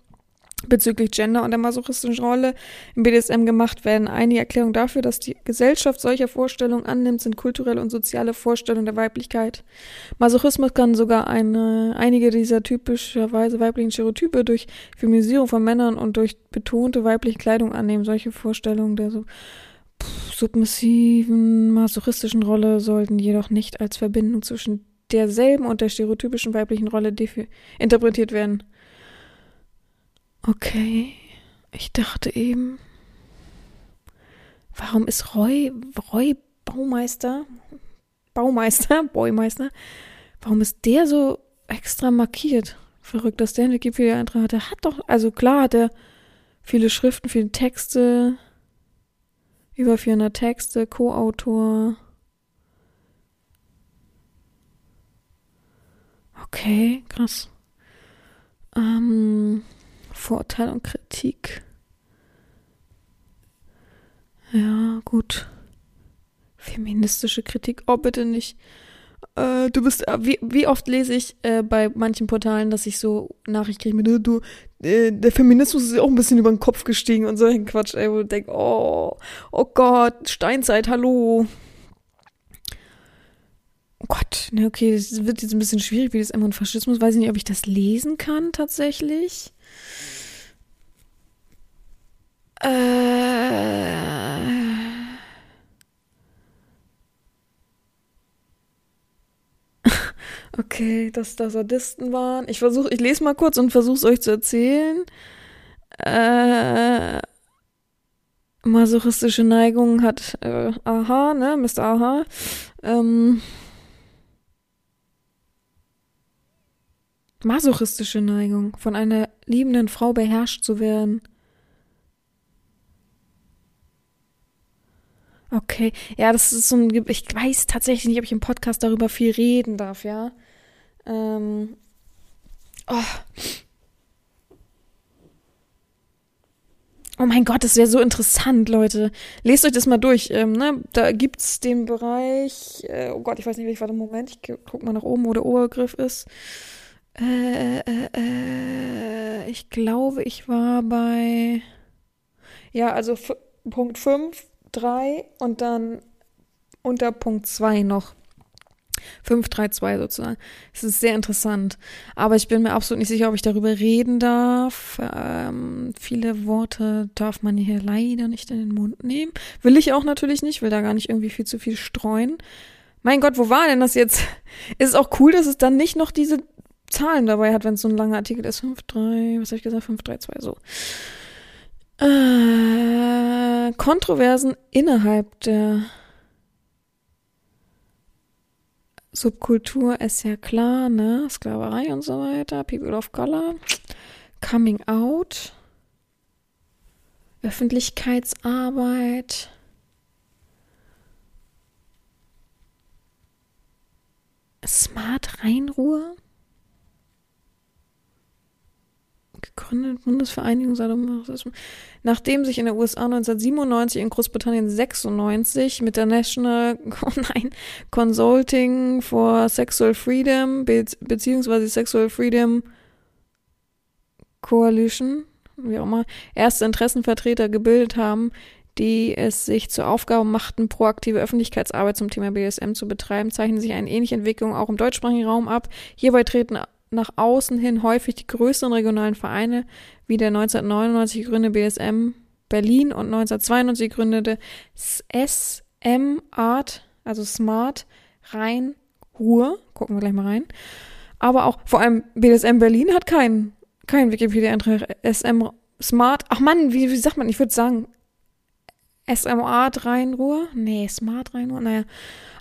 bezüglich Gender und der masochistischen Rolle im BDSM gemacht werden. Eine Erklärung dafür, dass die Gesellschaft solcher Vorstellungen annimmt, sind kulturelle und soziale Vorstellungen der Weiblichkeit. Masochismus kann sogar eine, einige dieser typischerweise weiblichen Stereotype durch Feminisierung von Männern und durch betonte weibliche Kleidung annehmen. Solche Vorstellungen der so submissiven, masochistischen Rolle sollten jedoch nicht als Verbindung zwischen derselben und der stereotypischen weiblichen Rolle interpretiert werden. Okay, ich dachte eben, warum ist Roy, Roy Baumeister, Baumeister, Boymeister, warum ist der so extra markiert? Verrückt, dass der einen Wikipedia-Eintrag hat. Der hat doch, also klar hat er viele Schriften, viele Texte, über 400 Texte, Co-Autor. Okay, krass. Ähm, Vorurteil und Kritik. Ja, gut. Feministische Kritik. Oh, bitte nicht. Äh, du bist, äh, wie, wie oft lese ich äh, bei manchen Portalen, dass ich so Nachrichten kriege mit, ne, du, äh, der Feminismus ist auch ein bisschen über den Kopf gestiegen und solchen Quatsch, ey, wo ich denke, oh, oh Gott, Steinzeit, hallo. Oh Gott, ne, okay, es wird jetzt ein bisschen schwierig, wie das immer und Faschismus. Weiß ich nicht, ob ich das lesen kann, tatsächlich. Äh. Okay, dass da Sadisten waren. Ich versuche, ich lese mal kurz und versuche es euch zu erzählen. Äh, masochistische Neigung hat äh, Aha, ne, Mr. Aha. Ähm, masochistische Neigung, von einer liebenden Frau beherrscht zu werden. Okay, ja, das ist so ein, ich weiß tatsächlich nicht, ob ich im Podcast darüber viel reden darf, ja. Ähm, oh. Oh mein Gott, das wäre so interessant, Leute. Lest euch das mal durch. Ähm, ne? Da es den Bereich, äh, oh Gott, ich weiß nicht, welcher Moment. Ich guck mal nach oben, wo der Obergriff ist. Äh, äh, äh, ich glaube, ich war bei, ja, also Punkt 5 3 und dann unter Punkt 2 noch. 532 sozusagen. Es ist sehr interessant. Aber ich bin mir absolut nicht sicher, ob ich darüber reden darf. Ähm, viele Worte darf man hier leider nicht in den Mund nehmen. Will ich auch natürlich nicht, will da gar nicht irgendwie viel zu viel streuen. Mein Gott, wo war denn das jetzt? Ist es auch cool, dass es dann nicht noch diese Zahlen dabei hat, wenn es so ein langer Artikel ist. 5.3, was habe ich gesagt? 5.3.2, so. Äh, Kontroversen innerhalb der Subkultur ist ja klar, ne? Sklaverei und so weiter, People of Color, Coming Out, Öffentlichkeitsarbeit. Smart Rheinruhe. Gegründet, Bundesvereinigung Sadomasochismus. Nachdem sich in der USA 1997, in Großbritannien 96 mit der National oh nein, Consulting for Sexual Freedom be beziehungsweise Sexual Freedom Coalition, wie auch immer, erste Interessenvertreter gebildet haben, die es sich zur Aufgabe machten, proaktive Öffentlichkeitsarbeit zum Thema BSM zu betreiben, zeichnen sich eine ähnliche Entwicklung auch im deutschsprachigen Raum ab. Hierbei treten nach außen hin häufig die größeren regionalen Vereine wie der 1999 gegründete BSM Berlin und 1992 gegründete SM Art, also Smart Rhein Ruhr. Gucken wir gleich mal rein. Aber auch vor allem BSM Berlin hat keinen kein Wikipedia-Eintrag. SM Smart, ach Mann, wie, wie sagt man? Ich würde sagen SM Art Rhein-Ruhr? Nee, Smart Rhein-Ruhr, naja.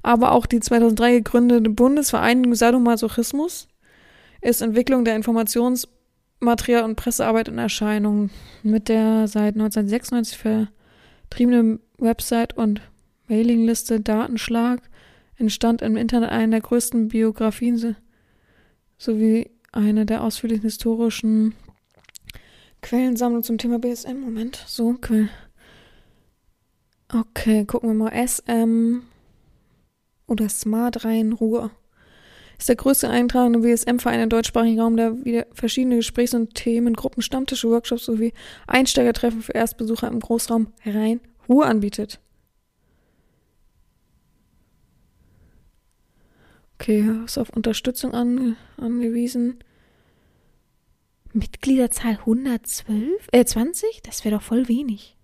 Aber auch die 2003 gegründete Bundesvereinigung Sadomasochismus ist Entwicklung der Informationsmaterial- und Pressearbeit in Erscheinung mit der seit 1996 vertriebenen Website und Mailingliste Datenschlag entstand im Internet eine der größten Biografien sowie eine der ausführlichen historischen Quellensammlungen zum Thema BSM. Moment, so, Quell. Okay, gucken wir mal. SM oder Smart Rhein Ruhr ist der größte eintragende WSM-Verein im deutschsprachigen Raum, der wieder verschiedene Gesprächs- und Themengruppen, Stammtische, Workshops sowie Einsteigertreffen für Erstbesucher im Großraum Rhein-Ruhr anbietet. Okay, ist auf Unterstützung an, angewiesen. Mitgliederzahl 112? Äh, 20? Das wäre doch voll wenig.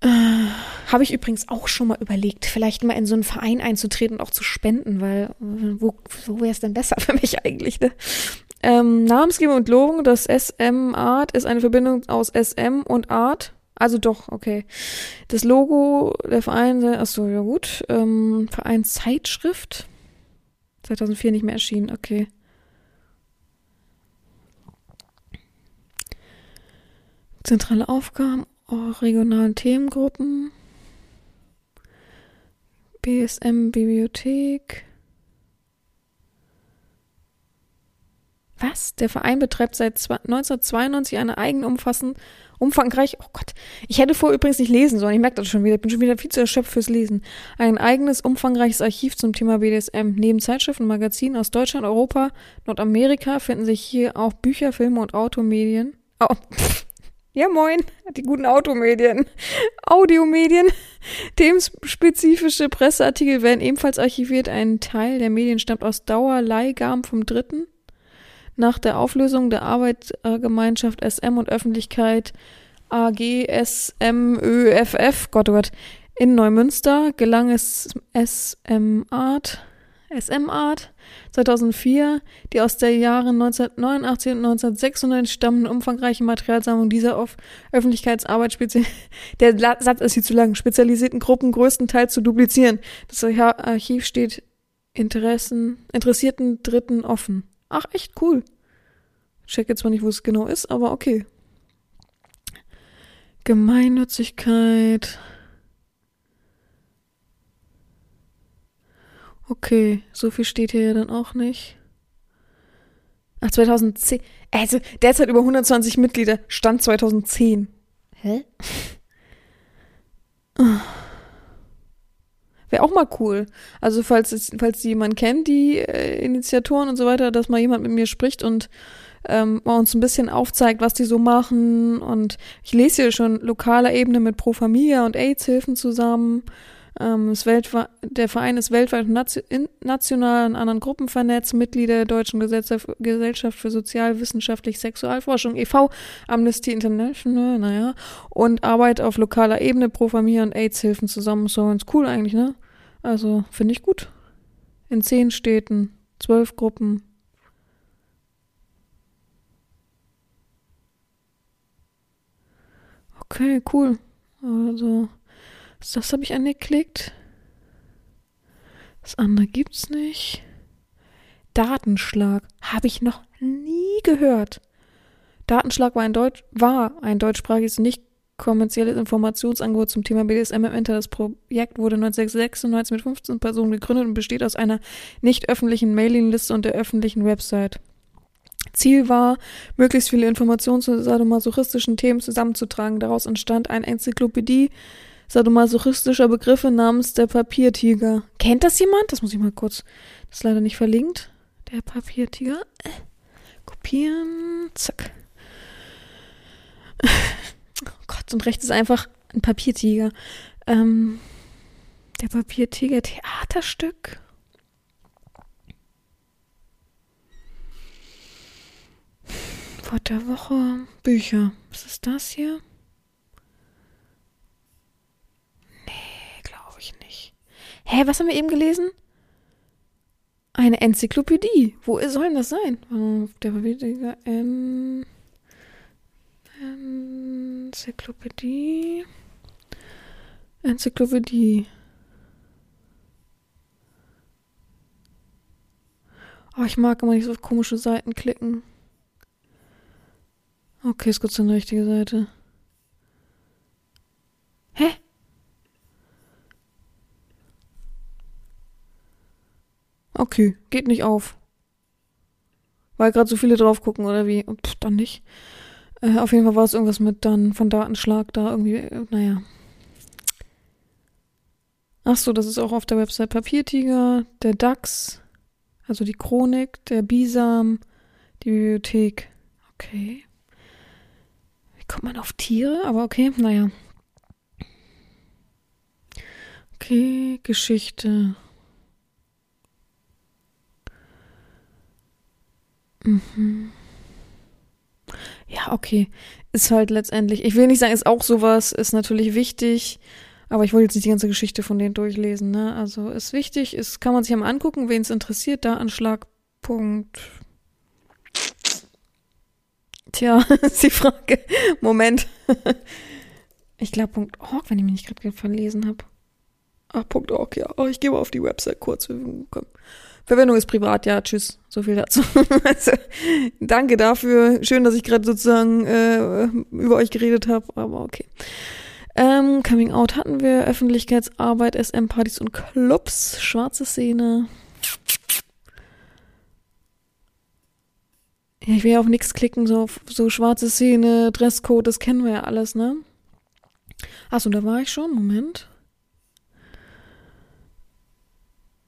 Äh, Habe ich übrigens auch schon mal überlegt, vielleicht mal in so einen Verein einzutreten und auch zu spenden, weil wo, wo wäre es denn besser für mich eigentlich, ne? Ähm, Namensgebung und Lobung, das SM Art ist eine Verbindung aus SM und Art. Also doch, okay. Das Logo der Verein, achso, ja gut. Ähm, Verein Zeitschrift. 2004 nicht mehr erschienen, okay. Zentrale Aufgaben, regionalen Themengruppen, BSM Bibliothek. Was? Der Verein betreibt seit 1992 eine eigene umfassend, umfangreich, oh Gott, ich hätte vor übrigens nicht lesen sollen, ich merke das schon wieder, ich bin schon wieder viel zu erschöpft fürs Lesen. Ein eigenes, umfangreiches Archiv zum Thema BDSM. Neben Zeitschriften und Magazinen aus Deutschland, Europa, Nordamerika finden sich hier auch Bücher, Filme und Automedien. Oh, pff. Ja, moin, die guten Automedien. Audiomedien. Themenspezifische Presseartikel werden ebenfalls archiviert. Ein Teil der Medien stammt aus Dauerleihgaben vom Dritten. Nach der Auflösung der Arbeitsgemeinschaft SM und Öffentlichkeit AG SMÖFF, Gott oh Gott, in Neumünster gelang es SM Art, SM Art 2004, die aus der Jahren 1989 und 1996 stammende umfangreiche Materialsammlung dieser auf Öffentlichkeitsarbeit der Satz ist hier zu lang, spezialisierten Gruppen größtenteils zu duplizieren. Das Archiv steht Interessen, interessierten Dritten offen. Ach, echt cool. check jetzt zwar nicht, wo es genau ist, aber okay. Gemeinnützigkeit. Okay, so viel steht hier ja dann auch nicht. Ach, 2010. Also, derzeit über 120 Mitglieder. Stand 2010. Hä? Wäre auch mal cool. Also, falls, falls jemand kennt, die äh, Initiatoren und so weiter, dass mal jemand mit mir spricht und ähm, uns ein bisschen aufzeigt, was die so machen. Und ich lese hier schon lokaler Ebene mit Pro Familia und AIDS-Hilfen zusammen. Ähm, der Verein ist weltweit und national in anderen Gruppen vernetzt, Mitglieder der Deutschen Gesellschaft für sozialwissenschaftliche Sexualforschung, e.V., Amnesty International, naja, und arbeitet auf lokaler Ebene pro Familie und AIDS-Hilfen zusammen. So ganz cool eigentlich, ne? Also, finde ich gut. In zehn Städten, zwölf Gruppen. Okay, cool. Also, das habe ich angeklickt. Das andere gibt's nicht. Datenschlag habe ich noch nie gehört. Datenschlag war ein, Deutsch, war ein deutschsprachiges, nicht kommerzielles Informationsangebot zum Thema BDSM im Internet. Das Projekt wurde 1996 mit 15 Personen gegründet und besteht aus einer nicht öffentlichen Mailingliste und der öffentlichen Website. Ziel war, möglichst viele Informationen zu sadomasochistischen Themen zusammenzutragen. Daraus entstand eine Enzyklopädie sadomasochistischer Begriffe namens der Papiertiger. Kennt das jemand? Das muss ich mal kurz. Das ist leider nicht verlinkt. Der Papiertiger. Kopieren. Zack. Oh Gott, und rechts ist einfach ein Papiertiger. Ähm, der Papiertiger Theaterstück. Wort der Woche. Bücher. Was ist das hier? Hä, was haben wir eben gelesen? Eine Enzyklopädie. Wo soll denn das sein? Der Papiertiger en Enzyklopädie. Enzyklopädie. Oh, ich mag immer nicht so auf komische Seiten klicken. Okay, ist kurz eine richtige Seite. Hä? Okay, geht nicht auf. Weil gerade so viele drauf gucken oder wie? Pff, dann nicht. Äh, auf jeden Fall war es irgendwas mit dann von Datenschlag da irgendwie, äh, naja. Ach so, das ist auch auf der Website Papiertiger, der DAX, also die Chronik, der Bisam, die Bibliothek. Okay. Wie kommt man auf Tiere? Aber okay, naja. Okay, Geschichte. Mhm. Ja, okay. Ist halt letztendlich, ich will nicht sagen, ist auch sowas, ist natürlich wichtig, Aber ich wollte jetzt nicht die ganze Geschichte von denen durchlesen, ne? Also ist wichtig, ist, kann man sich ja mal angucken, wen es interessiert, da Anschlagpunkt. Tja, ist die Frage. Moment. Ich glaube Punkt .org, wenn ich mich nicht gerade verlesen habe. Ach, Punkt .org, ja. Oh, ich gehe mal auf die Website kurz. Komm. Verwendung ist privat, ja, tschüss. So viel dazu. also, danke dafür. Schön, dass ich gerade sozusagen äh, über euch geredet habe, aber okay. Ähm, Coming Out hatten wir, Öffentlichkeitsarbeit, SM-Partys und Clubs, schwarze Szene. Ja, ich will ja auf nichts klicken, so, so schwarze Szene, Dresscode, das kennen wir ja alles, ne? Achso, da war ich schon, Moment. Uh,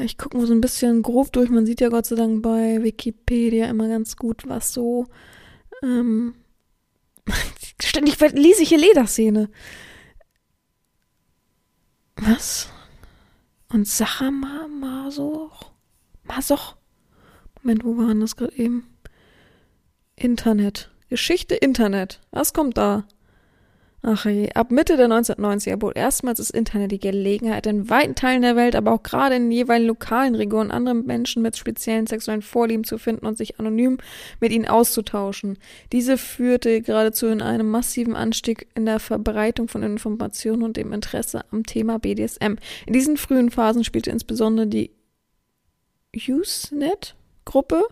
ich gucke mal so ein bisschen grob durch. Man sieht ja Gott sei Dank bei Wikipedia immer ganz gut, was so. Ähm, ständig lese ich hier Lederszene. Was? Und Sacha Ma Masoch? Masoch? Moment, wo waren das gerade eben? Internet. Geschichte Internet. Was kommt da? Ach ab Mitte der 1990er bot erstmals das Internet die Gelegenheit, in weiten Teilen der Welt, aber auch gerade in jeweiligen lokalen Regionen andere Menschen mit speziellen sexuellen Vorlieben zu finden und sich anonym mit ihnen auszutauschen. Diese führte geradezu in einem massiven Anstieg in der Verbreitung von Informationen und dem Interesse am Thema BDSM. In diesen frühen Phasen spielte insbesondere die Usenet-Gruppe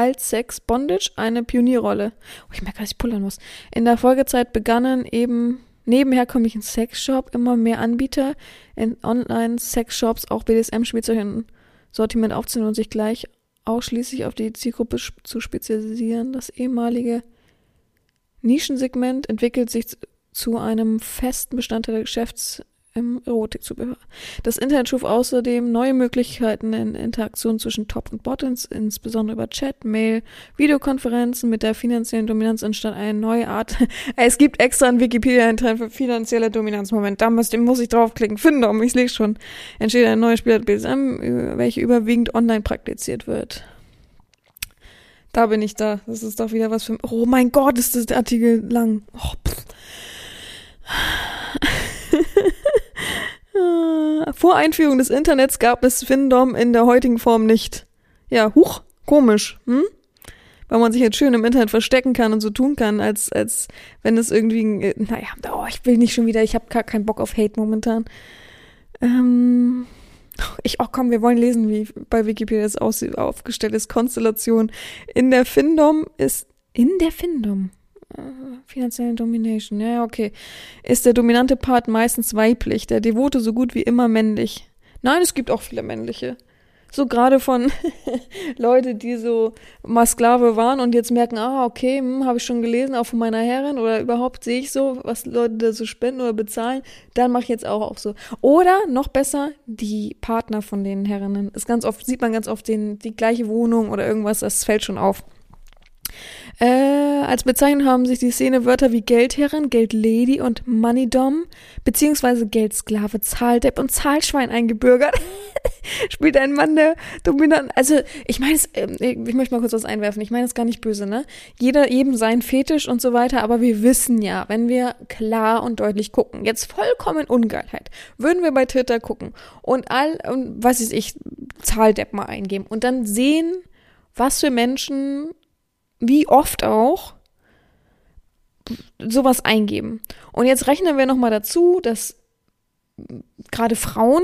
als Sex Bondage eine Pionierrolle. Oh, ich merke, dass ich pullern muss. In der Folgezeit begannen eben neben herkömmlichen Sexshop immer mehr Anbieter in Online-Sexshops auch BDSM-Spielzeug in Sortiment aufzunehmen und sich gleich ausschließlich auf die Zielgruppe zu spezialisieren. Das ehemalige Nischensegment entwickelt sich zu einem festen Bestandteil der Geschäfts im Erotikzubehör. Das Internet schuf außerdem neue Möglichkeiten in Interaktion zwischen Top und Bottoms, insbesondere über Chat, Mail, Videokonferenzen. Mit der finanziellen Dominanz entstand eine neue Art. es gibt extra einen Wikipedia-Eintrag für finanzielle Dominanz. Moment, da muss, muss ich draufklicken. Finde um, ich lese schon. Entsteht eine neue Spielart BSM, welche überwiegend online praktiziert wird. Da bin ich da. Das ist doch wieder was für. Oh mein Gott, ist das der Artikel lang. Oh. Vor Einführung des Internets gab es Findom in der heutigen Form nicht. Ja, huch, komisch, hm? Weil man sich jetzt schön im Internet verstecken kann und so tun kann, als, als wenn es irgendwie, naja, oh, ich will nicht schon wieder, ich habe gar keinen Bock auf Hate momentan. Ähm, ich, oh komm, wir wollen lesen, wie bei Wikipedia das aufgestellt ist. Konstellation. In der Findom ist, in der Findom? Finanzielle Domination, ja, okay. Ist der dominante Part meistens weiblich, der Devote so gut wie immer männlich? Nein, es gibt auch viele männliche. So gerade von Leute, die so mal Sklave waren und jetzt merken, ah, okay, hm, habe ich schon gelesen, auch von meiner Herrin oder überhaupt sehe ich so, was Leute da so spenden oder bezahlen, dann mache ich jetzt auch, auch so. Oder noch besser, die Partner von den Herrinnen. Ist ganz oft, sieht man ganz oft den, die gleiche Wohnung oder irgendwas, das fällt schon auf. Äh, als Bezeichnung haben sich die Szene Wörter wie Geldherrin, Geldlady und Moneydom beziehungsweise Geldsklave, Zahldepp und Zahlschwein eingebürgert. Spielt ein Mann der dominant. Also ich meine äh, ich möchte mal kurz was einwerfen. Ich meine es gar nicht böse, ne? Jeder eben sein Fetisch und so weiter, aber wir wissen ja, wenn wir klar und deutlich gucken, jetzt vollkommen Ungeilheit, würden wir bei Twitter gucken und all, und was ist ich, Zahldepp mal eingeben und dann sehen, was für Menschen wie oft auch, sowas eingeben. Und jetzt rechnen wir nochmal dazu, dass gerade Frauen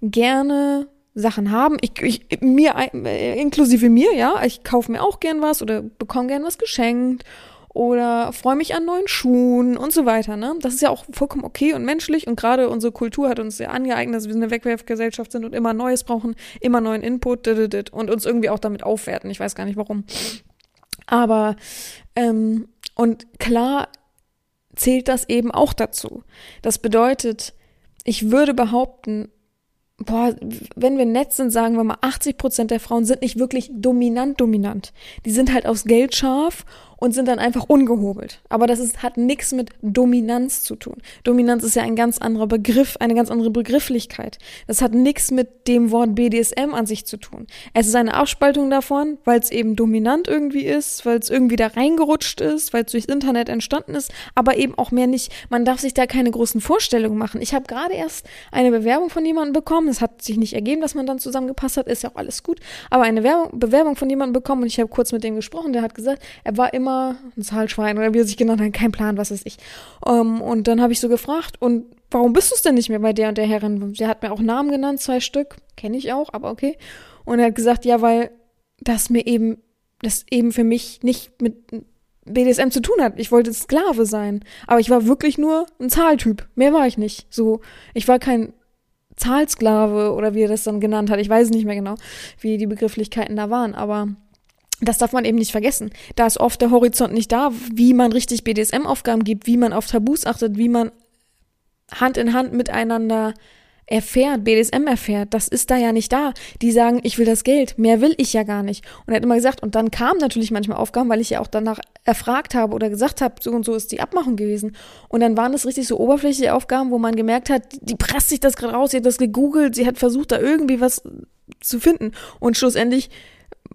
gerne Sachen haben. Ich, ich, mir, inklusive mir, ja. Ich kaufe mir auch gern was oder bekomme gern was geschenkt oder freue mich an neuen Schuhen und so weiter, ne? Das ist ja auch vollkommen okay und menschlich und gerade unsere Kultur hat uns ja angeeignet, dass wir eine Wegwerfgesellschaft sind und immer Neues brauchen, immer neuen Input und uns irgendwie auch damit aufwerten. Ich weiß gar nicht warum. Aber, ähm, und klar zählt das eben auch dazu. Das bedeutet, ich würde behaupten, boah, wenn wir nett sind, sagen wir mal, 80 Prozent der Frauen sind nicht wirklich dominant dominant. Die sind halt aufs Geld scharf und sind dann einfach ungehobelt. Aber das ist, hat nichts mit Dominanz zu tun. Dominanz ist ja ein ganz anderer Begriff, eine ganz andere Begrifflichkeit. Das hat nichts mit dem Wort BDSM an sich zu tun. Es ist eine Abspaltung davon, weil es eben dominant irgendwie ist, weil es irgendwie da reingerutscht ist, weil es durchs Internet entstanden ist, aber eben auch mehr nicht. Man darf sich da keine großen Vorstellungen machen. Ich habe gerade erst eine Bewerbung von jemandem bekommen. Es hat sich nicht ergeben, dass man dann zusammengepasst hat, ist ja auch alles gut. Aber eine Werbung, Bewerbung von jemandem bekommen und ich habe kurz mit dem gesprochen, der hat gesagt, er war immer ein Zahlschwein oder wie er sich genannt hat, kein Plan, was weiß ich. Ähm, und dann habe ich so gefragt, und warum bist du es denn nicht mehr bei der und der Herrin? Sie hat mir auch Namen genannt, zwei Stück, kenne ich auch, aber okay. Und er hat gesagt, ja, weil das mir eben, das eben für mich nicht mit BDSM zu tun hat. Ich wollte Sklave sein. Aber ich war wirklich nur ein Zahltyp. Mehr war ich nicht. So, ich war kein Zahlsklave oder wie er das dann genannt hat. Ich weiß nicht mehr genau, wie die Begrifflichkeiten da waren, aber das darf man eben nicht vergessen. Da ist oft der Horizont nicht da, wie man richtig BDSM-Aufgaben gibt, wie man auf Tabus achtet, wie man Hand in Hand miteinander erfährt, BDSM erfährt, das ist da ja nicht da. Die sagen, ich will das Geld, mehr will ich ja gar nicht. Und er hat immer gesagt, und dann kamen natürlich manchmal Aufgaben, weil ich ja auch danach erfragt habe oder gesagt habe, so und so ist die Abmachung gewesen. Und dann waren das richtig so oberflächliche Aufgaben, wo man gemerkt hat, die presst sich das gerade raus, sie hat das gegoogelt, sie hat versucht, da irgendwie was zu finden. Und schlussendlich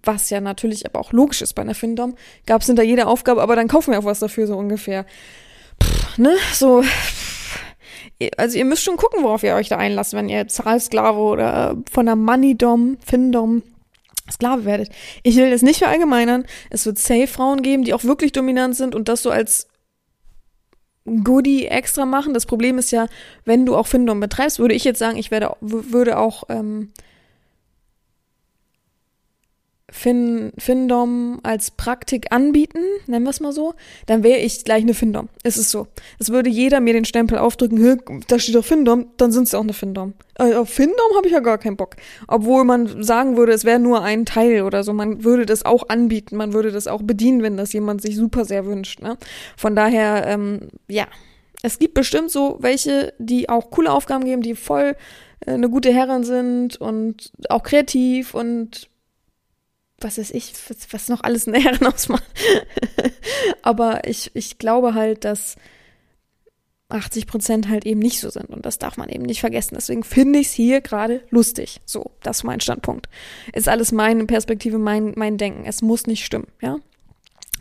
was ja natürlich aber auch logisch ist bei einer Findom, gab es hinter jeder Aufgabe, aber dann kaufen wir auch was dafür, so ungefähr. Pff, ne, so, also ihr müsst schon gucken, worauf ihr euch da einlasst, wenn ihr Zahlsklave oder von der Moneydom, Findom Sklave werdet. Ich will das nicht verallgemeinern. Es wird safe Frauen geben, die auch wirklich dominant sind und das so als Goodie extra machen. Das Problem ist ja, wenn du auch Findom betreibst, würde ich jetzt sagen, ich werde, würde auch ähm, fin Findom als Praktik anbieten, nennen wir es mal so, dann wäre ich gleich eine Findom. Es ist so. Es würde jeder mir den Stempel aufdrücken, da steht doch Findom, dann sind sie auch eine Findom. Äh, auf Findom habe ich ja gar keinen Bock. Obwohl man sagen würde, es wäre nur ein Teil oder so. Man würde das auch anbieten, man würde das auch bedienen, wenn das jemand sich super sehr wünscht. Ne? Von daher, ähm, ja. Es gibt bestimmt so welche, die auch coole Aufgaben geben, die voll äh, eine gute Herrin sind und auch kreativ und was weiß ich, was, was noch alles ein ausmacht. Aber ich, ich glaube halt, dass 80 Prozent halt eben nicht so sind und das darf man eben nicht vergessen. Deswegen finde ich es hier gerade lustig. So, das ist mein Standpunkt. Ist alles meine Perspektive, mein, mein Denken. Es muss nicht stimmen, ja.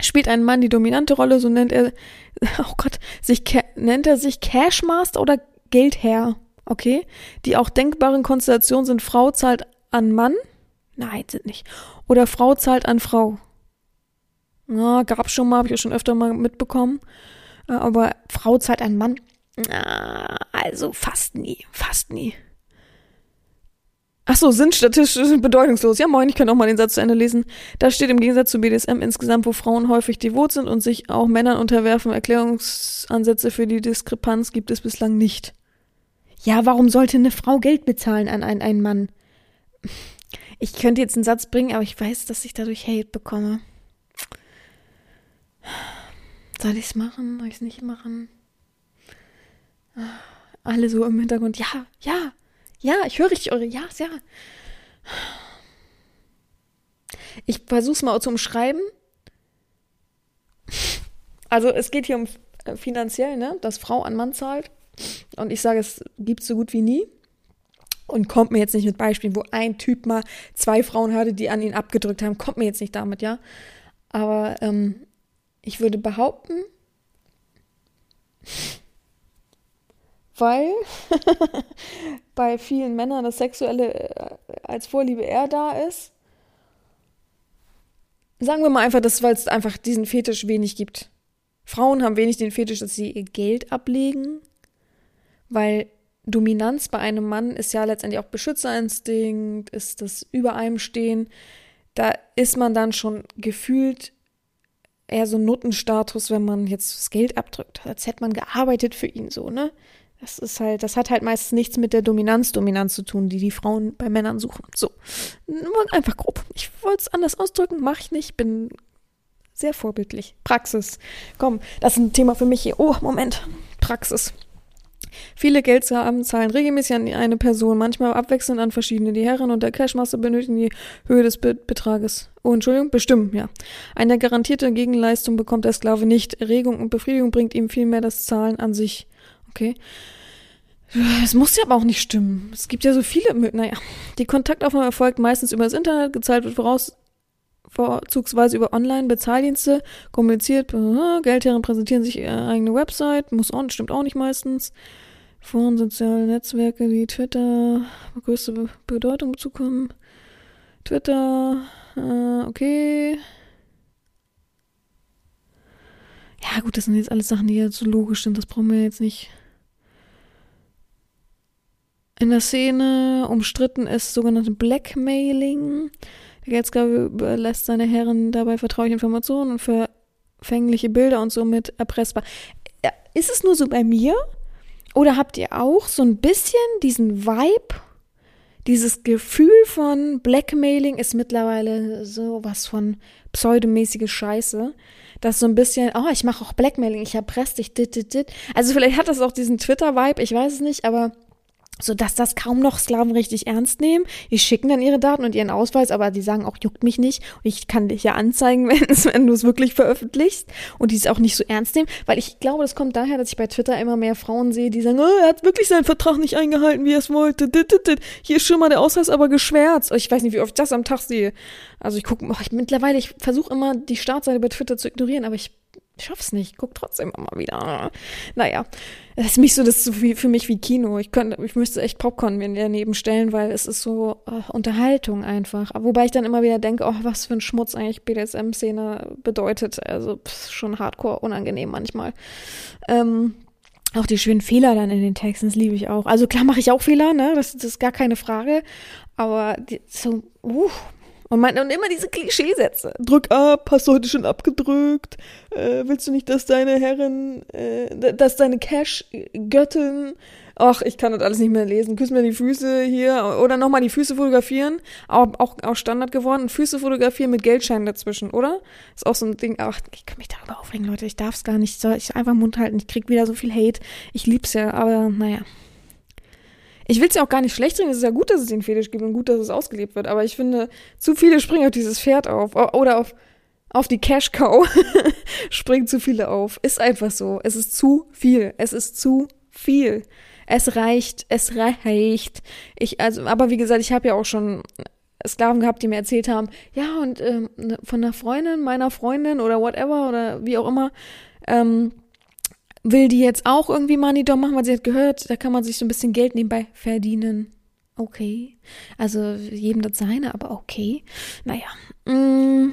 Spielt ein Mann die dominante Rolle, so nennt er, oh Gott, sich, nennt er sich Cashmaster oder Geldherr, okay? Die auch denkbaren Konstellationen sind, Frau zahlt an Mann, Nein, sind nicht. Oder Frau zahlt an Frau. Ja, gab schon mal, habe ich ja schon öfter mal mitbekommen. Äh, aber Frau zahlt an Mann. Also fast nie, fast nie. Ach so, sind statistisch bedeutungslos. Ja, moin, ich kann auch mal den Satz zu Ende lesen. Da steht im Gegensatz zu BDSM insgesamt, wo Frauen häufig devot sind und sich auch Männern unterwerfen, Erklärungsansätze für die Diskrepanz gibt es bislang nicht. Ja, warum sollte eine Frau Geld bezahlen an einen, einen Mann? Ich könnte jetzt einen Satz bringen, aber ich weiß, dass ich dadurch Hate bekomme. Soll ich es machen? Soll ich es nicht machen? Alle so im Hintergrund. Ja, ja, ja, ich höre richtig eure Ja's, ja. Ich versuche es mal zu umschreiben. Also es geht hier um äh, finanziell, ne, dass Frau an Mann zahlt. Und ich sage, es gibt so gut wie nie und kommt mir jetzt nicht mit Beispielen, wo ein Typ mal zwei Frauen hatte, die an ihn abgedrückt haben. Kommt mir jetzt nicht damit, ja. Aber ähm, ich würde behaupten, weil bei vielen Männern das Sexuelle äh, als Vorliebe eher da ist. Sagen wir mal einfach, dass weil es einfach diesen Fetisch wenig gibt. Frauen haben wenig den Fetisch, dass sie ihr Geld ablegen, weil Dominanz bei einem Mann ist ja letztendlich auch Beschützerinstinkt, ist das Über einem stehen. Da ist man dann schon gefühlt eher so Notenstatus, wenn man jetzt das Geld abdrückt. Als hätte man gearbeitet für ihn so, ne? Das ist halt, das hat halt meistens nichts mit der Dominanz, Dominanz zu tun, die die Frauen bei Männern suchen. So. Einfach grob. Ich wollte es anders ausdrücken, mache ich nicht, bin sehr vorbildlich. Praxis. Komm, das ist ein Thema für mich hier. Oh, Moment. Praxis. Viele Geldsamen zahlen regelmäßig an eine Person, manchmal abwechselnd an verschiedene. Die Herren und der Cashmaster benötigen die Höhe des Be Betrages. Oh, Entschuldigung, bestimmen, ja. Eine garantierte Gegenleistung bekommt der Sklave nicht. Erregung und Befriedigung bringt ihm vielmehr das Zahlen an sich. Okay. Es muss ja aber auch nicht stimmen. Es gibt ja so viele, naja. Die Kontaktaufnahme erfolgt meistens über das Internet, gezahlt wird voraus, vorzugsweise über Online-Bezahldienste, kommuniziert, äh, Geldherren präsentieren sich ihre eigene Website, muss auch, stimmt auch nicht meistens. Foren, soziale Netzwerke wie Twitter, größte Bedeutung bezukommen. Twitter, äh, okay. Ja, gut, das sind jetzt alles Sachen, die jetzt so logisch sind, das brauchen wir jetzt nicht. In der Szene umstritten ist sogenannte Blackmailing. Der Geldgeber überlässt seine Herren dabei vertrauliche Informationen und verfängliche Bilder und somit erpressbar. Ist es nur so bei mir? Oder habt ihr auch so ein bisschen diesen Vibe? Dieses Gefühl von Blackmailing ist mittlerweile so was von pseudomäßige Scheiße. Das so ein bisschen, oh, ich mache auch Blackmailing, ich erpresse dich, dit, dit, dit. Also vielleicht hat das auch diesen Twitter-Vibe, ich weiß es nicht, aber so dass das kaum noch Sklaven richtig ernst nehmen. Die schicken dann ihre Daten und ihren Ausweis, aber die sagen auch, juckt mich nicht. Und ich kann dich ja anzeigen, wenn du es wirklich veröffentlichst. Und die es auch nicht so ernst nehmen, weil ich glaube, das kommt daher, dass ich bei Twitter immer mehr Frauen sehe, die sagen, oh, er hat wirklich seinen Vertrag nicht eingehalten, wie er es wollte. Hier ist schon mal der Ausweis aber geschwärzt. Ich weiß nicht, wie oft ich das am Tag sehe. Also ich gucke, ich, mittlerweile, ich versuche immer die Startseite bei Twitter zu ignorieren, aber ich ich schaff's nicht. Guck trotzdem immer wieder. Naja, das ist mich so, das ist so für mich wie Kino. Ich könnte, ich müsste echt Popcorn mir daneben stellen, weil es ist so oh, Unterhaltung einfach. Wobei ich dann immer wieder denke, oh, was für ein Schmutz eigentlich BDSM-Szene bedeutet. Also pff, schon hardcore unangenehm manchmal. Ähm, auch die schönen Fehler dann in den Texten, das liebe ich auch. Also klar mache ich auch Fehler, ne? Das, das ist gar keine Frage. Aber die, so, uh, und, man, und immer diese Klischeesätze. Drück ab, hast du heute schon abgedrückt? Äh, willst du nicht, dass deine Herrin, äh, dass deine Cash-Göttin, ach, ich kann das alles nicht mehr lesen, küss mir die Füße hier oder nochmal die Füße fotografieren, auch, auch, auch Standard geworden, Füße fotografieren mit Geldscheinen dazwischen, oder? Ist auch so ein Ding, ach, ich kann mich darüber aufregen, Leute, ich darf es gar nicht, soll ich einfach Mund halten, ich krieg wieder so viel Hate, ich lieb's ja, aber naja. Ich will es ja auch gar nicht schlecht reden. Es ist ja gut, dass es den Fetisch gibt und gut, dass es ausgelebt wird. Aber ich finde, zu viele springen auf dieses Pferd auf. Oder auf, auf die Cash Cow. springen zu viele auf. Ist einfach so. Es ist zu viel. Es ist zu viel. Es reicht. Es reicht. Ich, also, aber wie gesagt, ich habe ja auch schon Sklaven gehabt, die mir erzählt haben, ja, und ähm, ne, von einer Freundin, meiner Freundin oder whatever oder wie auch immer, ähm, will die jetzt auch irgendwie Money Dom machen, weil sie hat gehört, da kann man sich so ein bisschen Geld nebenbei verdienen. Okay. Also jedem das seine, aber okay. Naja. Mm.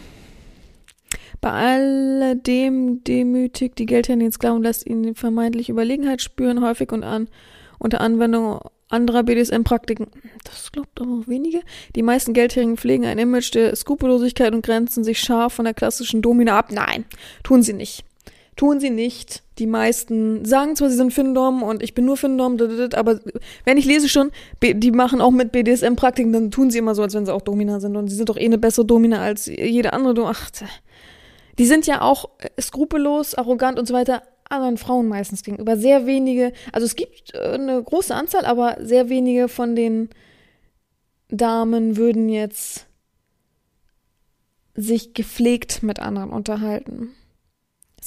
Bei alledem demütigt die Geldherren den Sklaven lässt ihnen vermeintlich Überlegenheit spüren, häufig und an, unter Anwendung anderer BDSM-Praktiken. Das glaubt aber auch wenige. Die meisten Geldherren pflegen ein Image der Skrupellosigkeit und grenzen sich scharf von der klassischen Domina ab. Nein, tun sie nicht. Tun sie nicht. Die meisten sagen zwar, sie sind Findom und ich bin nur Findom, aber wenn ich lese schon, die machen auch mit BDSM-Praktiken, dann tun sie immer so, als wenn sie auch Domina sind und sie sind doch eh eine bessere Domina als jede andere. Ach, die sind ja auch äh, skrupellos, arrogant und so weiter anderen Frauen meistens gegenüber. Sehr wenige, also es gibt äh, eine große Anzahl, aber sehr wenige von den Damen würden jetzt sich gepflegt mit anderen unterhalten.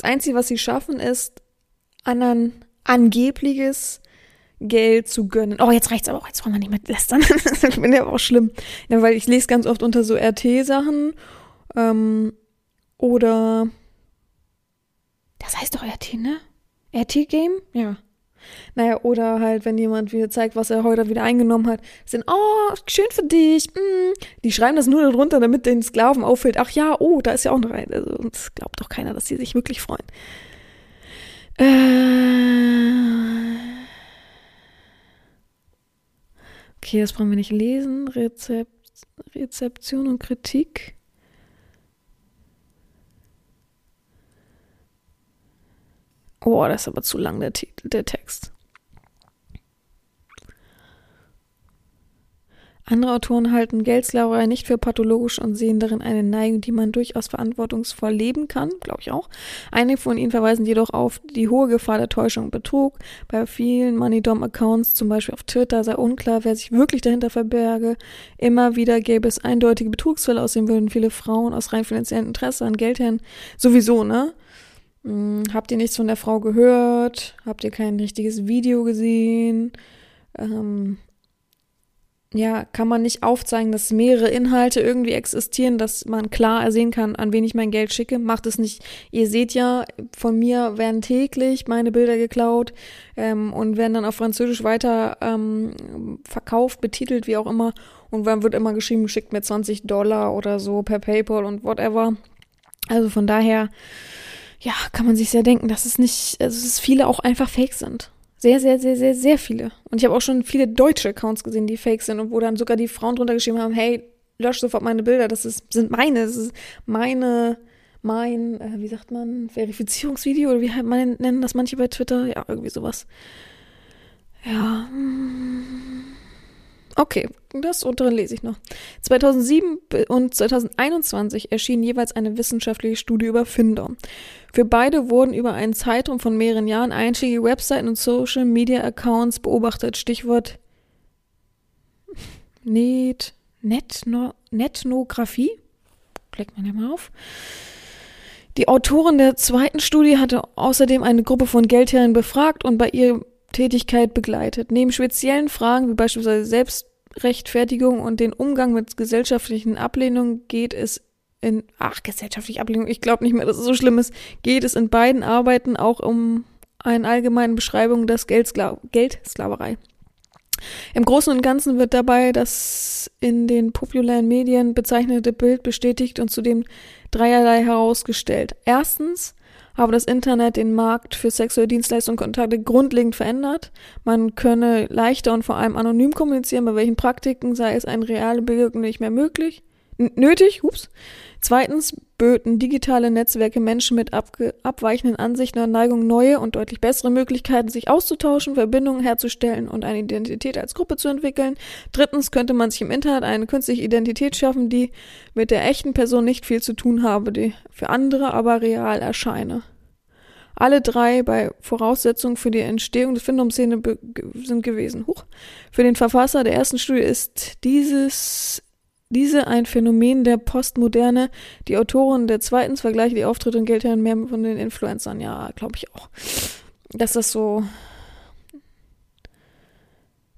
Das Einzige, was sie schaffen, ist, anderen angebliches Geld zu gönnen. Oh, jetzt reicht's aber auch, jetzt wollen wir nicht mehr lästern. ich aber auch schlimm. Ja, weil ich lese ganz oft unter so RT-Sachen ähm, oder das heißt doch RT, ne? RT-Game? Ja. Naja, oder halt, wenn jemand wieder zeigt, was er heute wieder eingenommen hat, sind, oh, schön für dich. Mm. Die schreiben das nur darunter, damit den Sklaven auffällt, ach ja, oh, da ist ja auch noch ein. Also, das glaubt doch keiner, dass sie sich wirklich freuen. Äh. Okay, das brauchen wir nicht lesen. Rezept, Rezeption und Kritik. Oh, das ist aber zu lang, der, der Text. Andere Autoren halten Geldsklaverei nicht für pathologisch und sehen darin eine Neigung, die man durchaus verantwortungsvoll leben kann, glaube ich auch. Einige von ihnen verweisen jedoch auf die hohe Gefahr der Täuschung und Betrug. Bei vielen MoneyDom-Accounts, zum Beispiel auf Twitter, sei unklar, wer sich wirklich dahinter verberge. Immer wieder gäbe es eindeutige Betrugsfälle, außerdem würden viele Frauen aus rein finanziellem Interesse an Geldherren sowieso, ne? Hm, habt ihr nichts von der Frau gehört? Habt ihr kein richtiges Video gesehen? Ähm, ja, kann man nicht aufzeigen, dass mehrere Inhalte irgendwie existieren, dass man klar ersehen kann, an wen ich mein Geld schicke. Macht es nicht. Ihr seht ja, von mir werden täglich meine Bilder geklaut ähm, und werden dann auf Französisch weiter ähm, verkauft, betitelt, wie auch immer. Und dann wird immer geschrieben, schickt mir 20 Dollar oder so per PayPal und whatever. Also von daher, ja, kann man sich sehr denken, dass es nicht, also dass viele auch einfach fake sind. Sehr, sehr, sehr, sehr, sehr viele. Und ich habe auch schon viele deutsche Accounts gesehen, die fake sind und wo dann sogar die Frauen drunter geschrieben haben, hey, lösch sofort meine Bilder, das ist, sind meine, das ist meine, mein, äh, wie sagt man, Verifizierungsvideo oder wie halt man nennen das manche bei Twitter? Ja, irgendwie sowas. Ja. Okay, das untere lese ich noch. 2007 und 2021 erschien jeweils eine wissenschaftliche Studie über Finder. Für beide wurden über einen Zeitraum von mehreren Jahren einschlägige Webseiten und Social Media Accounts beobachtet. Stichwort Net, Netno, Netnographie. Klickt man ja mal auf. Die Autorin der zweiten Studie hatte außerdem eine Gruppe von Geldherren befragt und bei ihrer Tätigkeit begleitet. Neben speziellen Fragen wie beispielsweise Selbstrechtfertigung und den Umgang mit gesellschaftlichen Ablehnungen geht es in, ach, gesellschaftliche Ablehnung, ich glaube nicht mehr, dass es so schlimm ist, geht es in beiden Arbeiten auch um eine allgemeine Beschreibung des Geldskla Geldsklaverei. Im Großen und Ganzen wird dabei das in den populären Medien bezeichnete Bild bestätigt und zudem dreierlei herausgestellt. Erstens habe das Internet den Markt für sexuelle Dienstleistungen und Kontakte grundlegend verändert. Man könne leichter und vor allem anonym kommunizieren, bei welchen Praktiken sei es eine reale Begegnung nicht mehr möglich nötig. Ups. Zweitens böten digitale Netzwerke Menschen mit abweichenden Ansichten und Neigungen neue und deutlich bessere Möglichkeiten, sich auszutauschen, Verbindungen herzustellen und eine Identität als Gruppe zu entwickeln. Drittens könnte man sich im Internet eine künstliche Identität schaffen, die mit der echten Person nicht viel zu tun habe, die für andere aber real erscheine. Alle drei bei Voraussetzungen für die Entstehung der Findungsszene sind gewesen. Huch. Für den Verfasser der ersten Studie ist dieses diese ein Phänomen der Postmoderne. Die Autoren der zweiten vergleichen die Auftritte und Geldherren mehr von den Influencern. Ja, glaube ich auch. Dass das so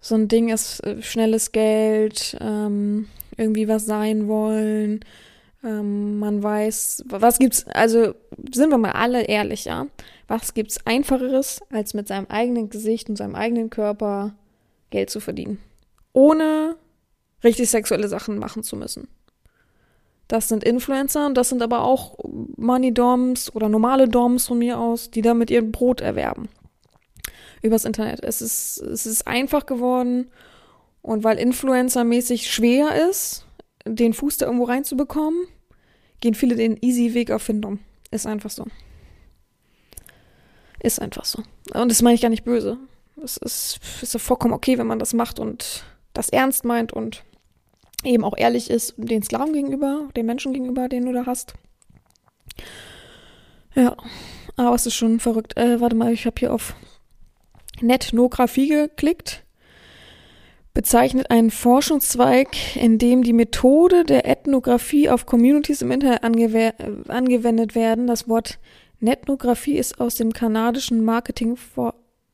so ein Ding ist, äh, schnelles Geld, ähm, irgendwie was sein wollen. Ähm, man weiß, was gibt's, also sind wir mal alle ehrlich, ja. Was gibt's einfacheres, als mit seinem eigenen Gesicht und seinem eigenen Körper Geld zu verdienen? Ohne richtig sexuelle Sachen machen zu müssen. Das sind Influencer und das sind aber auch Money-Doms oder normale Doms von mir aus, die damit ihr Brot erwerben. Übers Internet. Es ist, es ist einfach geworden und weil Influencer-mäßig schwer ist, den Fuß da irgendwo reinzubekommen, gehen viele den easy Weg auf Findom. Ist einfach so. Ist einfach so. Und das meine ich gar nicht böse. Es ist, ist vollkommen okay, wenn man das macht und das ernst meint und eben auch ehrlich ist den Sklaven gegenüber, den Menschen gegenüber, den du da hast. Ja, aber es ist schon verrückt. Äh, warte mal, ich habe hier auf Netnographie geklickt. Bezeichnet einen Forschungszweig, in dem die Methode der Ethnographie auf Communities im Internet angew angewendet werden. Das Wort Netnographie ist aus dem kanadischen Marketing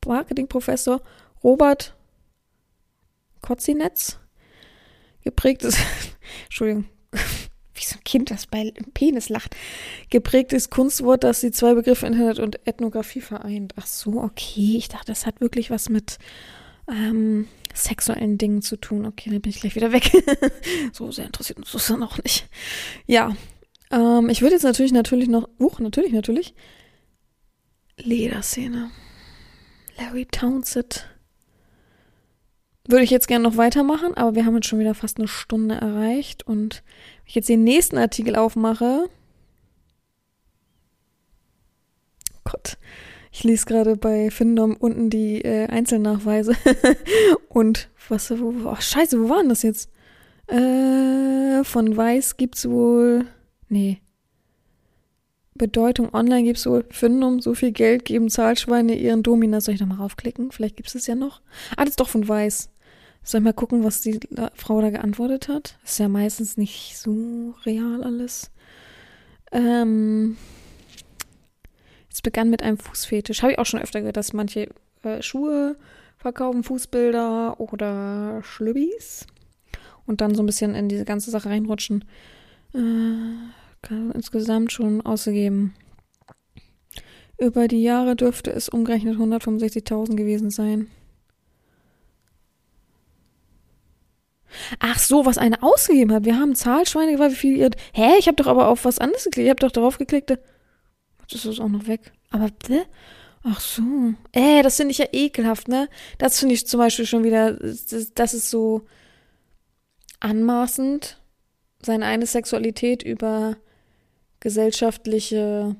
Marketingprofessor Robert Kotzinetz geprägtes, Entschuldigung, wie so ein Kind, das bei Penis lacht, geprägtes Kunstwort, das die zwei Begriffe Internet und Ethnographie vereint. Ach so, okay. Ich dachte, das hat wirklich was mit ähm, sexuellen Dingen zu tun. Okay, dann bin ich gleich wieder weg. so sehr interessiert uns das dann auch nicht. Ja, ähm, ich würde jetzt natürlich, natürlich noch, uh, natürlich, natürlich, Lederszene. Larry Townsend würde ich jetzt gerne noch weitermachen, aber wir haben jetzt schon wieder fast eine Stunde erreicht. Und wenn ich jetzt den nächsten Artikel aufmache. Gott, ich lese gerade bei Findom unten die äh, Einzelnachweise. Und was, wo, oh, scheiße, wo waren das jetzt? Äh, von Weiß gibt's wohl. Nee. Bedeutung online gibt's wohl. Findum, so viel Geld geben Zahlschweine ihren Domina. Soll ich nochmal raufklicken? Vielleicht gibt's es ja noch. Ah, das ist doch von Weiß. Soll ich mal gucken, was die Frau da geantwortet hat? Ist ja meistens nicht so real alles. Ähm, es begann mit einem Fußfetisch. Habe ich auch schon öfter gehört, dass manche äh, Schuhe verkaufen, Fußbilder oder Schlübbis und dann so ein bisschen in diese ganze Sache reinrutschen. Äh, kann insgesamt schon ausgegeben. Über die Jahre dürfte es umgerechnet 165.000 gewesen sein. Ach so, was eine ausgegeben hat. Wir haben Zahlschweine gefragt, wie viel ihr. Hä? Ich habe doch aber auf was anderes geklickt. Ich habe doch darauf geklickt. Das ist auch noch weg. Aber, hä? Ach so. Äh, das finde ich ja ekelhaft, ne? Das finde ich zum Beispiel schon wieder, das, das ist so anmaßend, seine eine Sexualität über gesellschaftliche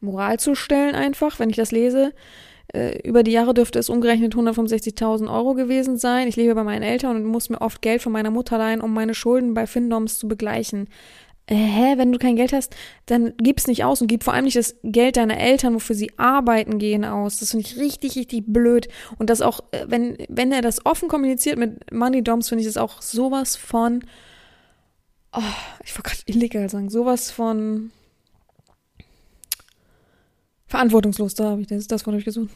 Moral zu stellen, einfach, wenn ich das lese. Äh, über die Jahre dürfte es umgerechnet 165.000 Euro gewesen sein. Ich lebe bei meinen Eltern und muss mir oft Geld von meiner Mutter leihen, um meine Schulden bei Findoms zu begleichen. Äh, hä, wenn du kein Geld hast, dann gib's nicht aus und gib vor allem nicht das Geld deiner Eltern, wofür sie arbeiten gehen, aus. Das finde ich richtig, richtig blöd. Und das auch, äh, wenn, wenn er das offen kommuniziert mit Money Doms, finde ich das auch sowas von, oh, ich wollte gerade illegal sagen, sowas von verantwortungslos, da habe ich das, das von euch gesucht.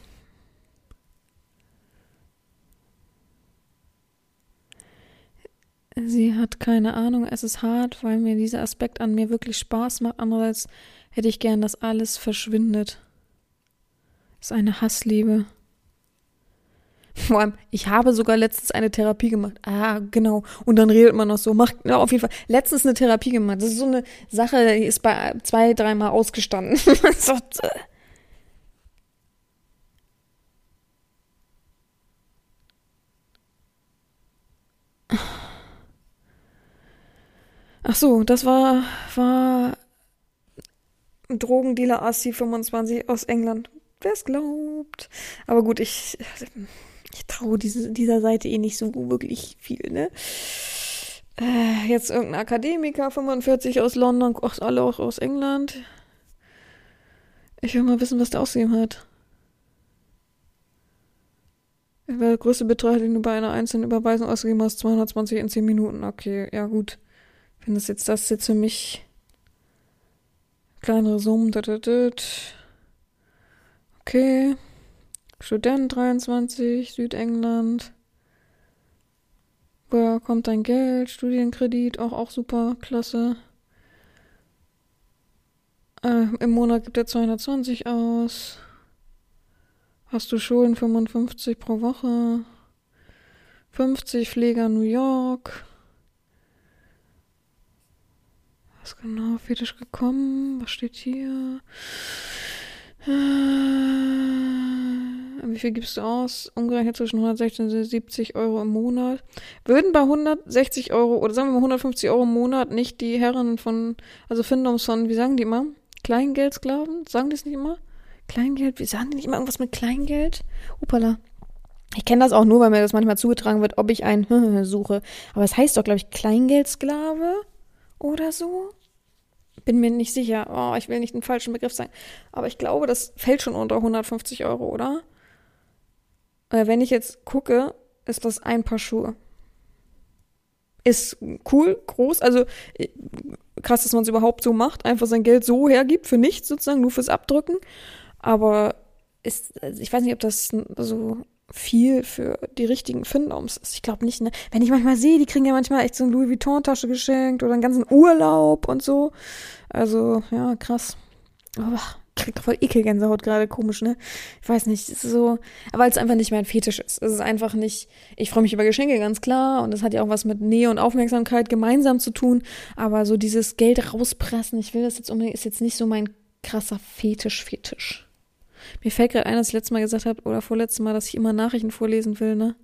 Sie hat keine Ahnung, es ist hart, weil mir dieser Aspekt an mir wirklich Spaß macht. Andererseits hätte ich gern, dass alles verschwindet. Ist eine Hassliebe. Vor allem, ich habe sogar letztens eine Therapie gemacht. Ah, genau. Und dann redet man noch so. Macht, ja, auf jeden Fall. Letztens eine Therapie gemacht. Das ist so eine Sache, die ist bei zwei, dreimal ausgestanden. so, Ach so, das war, war Drogendealer Assi 25 aus England. Wer es glaubt. Aber gut, ich, ich traue diese, dieser Seite eh nicht so wirklich viel, ne? Äh, jetzt irgendein Akademiker, 45 aus London, alle auch aus England. Ich will mal wissen, was der ausgegeben hat. Der größte Betrag, den du bei einer einzelnen Überweisung ausgegeben hast, 220 in 10 Minuten. Okay, ja gut. Wenn das jetzt das jetzt für mich kleinere Summen. Okay. Student 23, Südengland. Woher kommt dein Geld? Studienkredit, auch, auch super, klasse. Äh, Im Monat gibt er 220 aus. Hast du Schulden 55 pro Woche? 50 Pfleger New York. Was genau? Fetisch gekommen? Was steht hier? Äh, wie viel gibst du aus? Umgerechnet zwischen 116 und 70 Euro im Monat. Würden bei 160 Euro oder sagen wir mal 150 Euro im Monat nicht die Herren von, also Findums von, wie sagen die immer? Kleingeldsklaven? Sagen die es nicht immer? Kleingeld? Wie sagen die nicht immer irgendwas mit Kleingeld? Upala. Ich kenne das auch nur, weil mir das manchmal zugetragen wird, ob ich einen suche. Aber es heißt doch, glaube ich, Kleingeldsklave oder so. Bin mir nicht sicher. Oh, ich will nicht den falschen Begriff sagen. Aber ich glaube, das fällt schon unter 150 Euro, oder? Äh, wenn ich jetzt gucke, ist das ein Paar Schuhe. Ist cool, groß. Also äh, krass, dass man es überhaupt so macht. Einfach sein Geld so hergibt für nichts sozusagen, nur fürs Abdrücken. Aber ist, also ich weiß nicht, ob das so viel für die richtigen Findoms ist. Ich glaube nicht, ne? Wenn ich manchmal sehe, die kriegen ja manchmal echt so eine Louis Vuitton-Tasche geschenkt oder einen ganzen Urlaub und so. Also, ja, krass. Oh, krieg voll Ekelgänsehaut gerade, komisch, ne? Ich weiß nicht, ist so, weil es einfach nicht mein Fetisch ist. Es ist einfach nicht, ich freue mich über Geschenke, ganz klar, und das hat ja auch was mit Nähe und Aufmerksamkeit gemeinsam zu tun, aber so dieses Geld rauspressen, ich will das jetzt unbedingt, ist jetzt nicht so mein krasser Fetisch-Fetisch. Mir fällt gerade ein, dass ich letztes Mal gesagt habe, oder vorletztes Mal, dass ich immer Nachrichten vorlesen will, ne?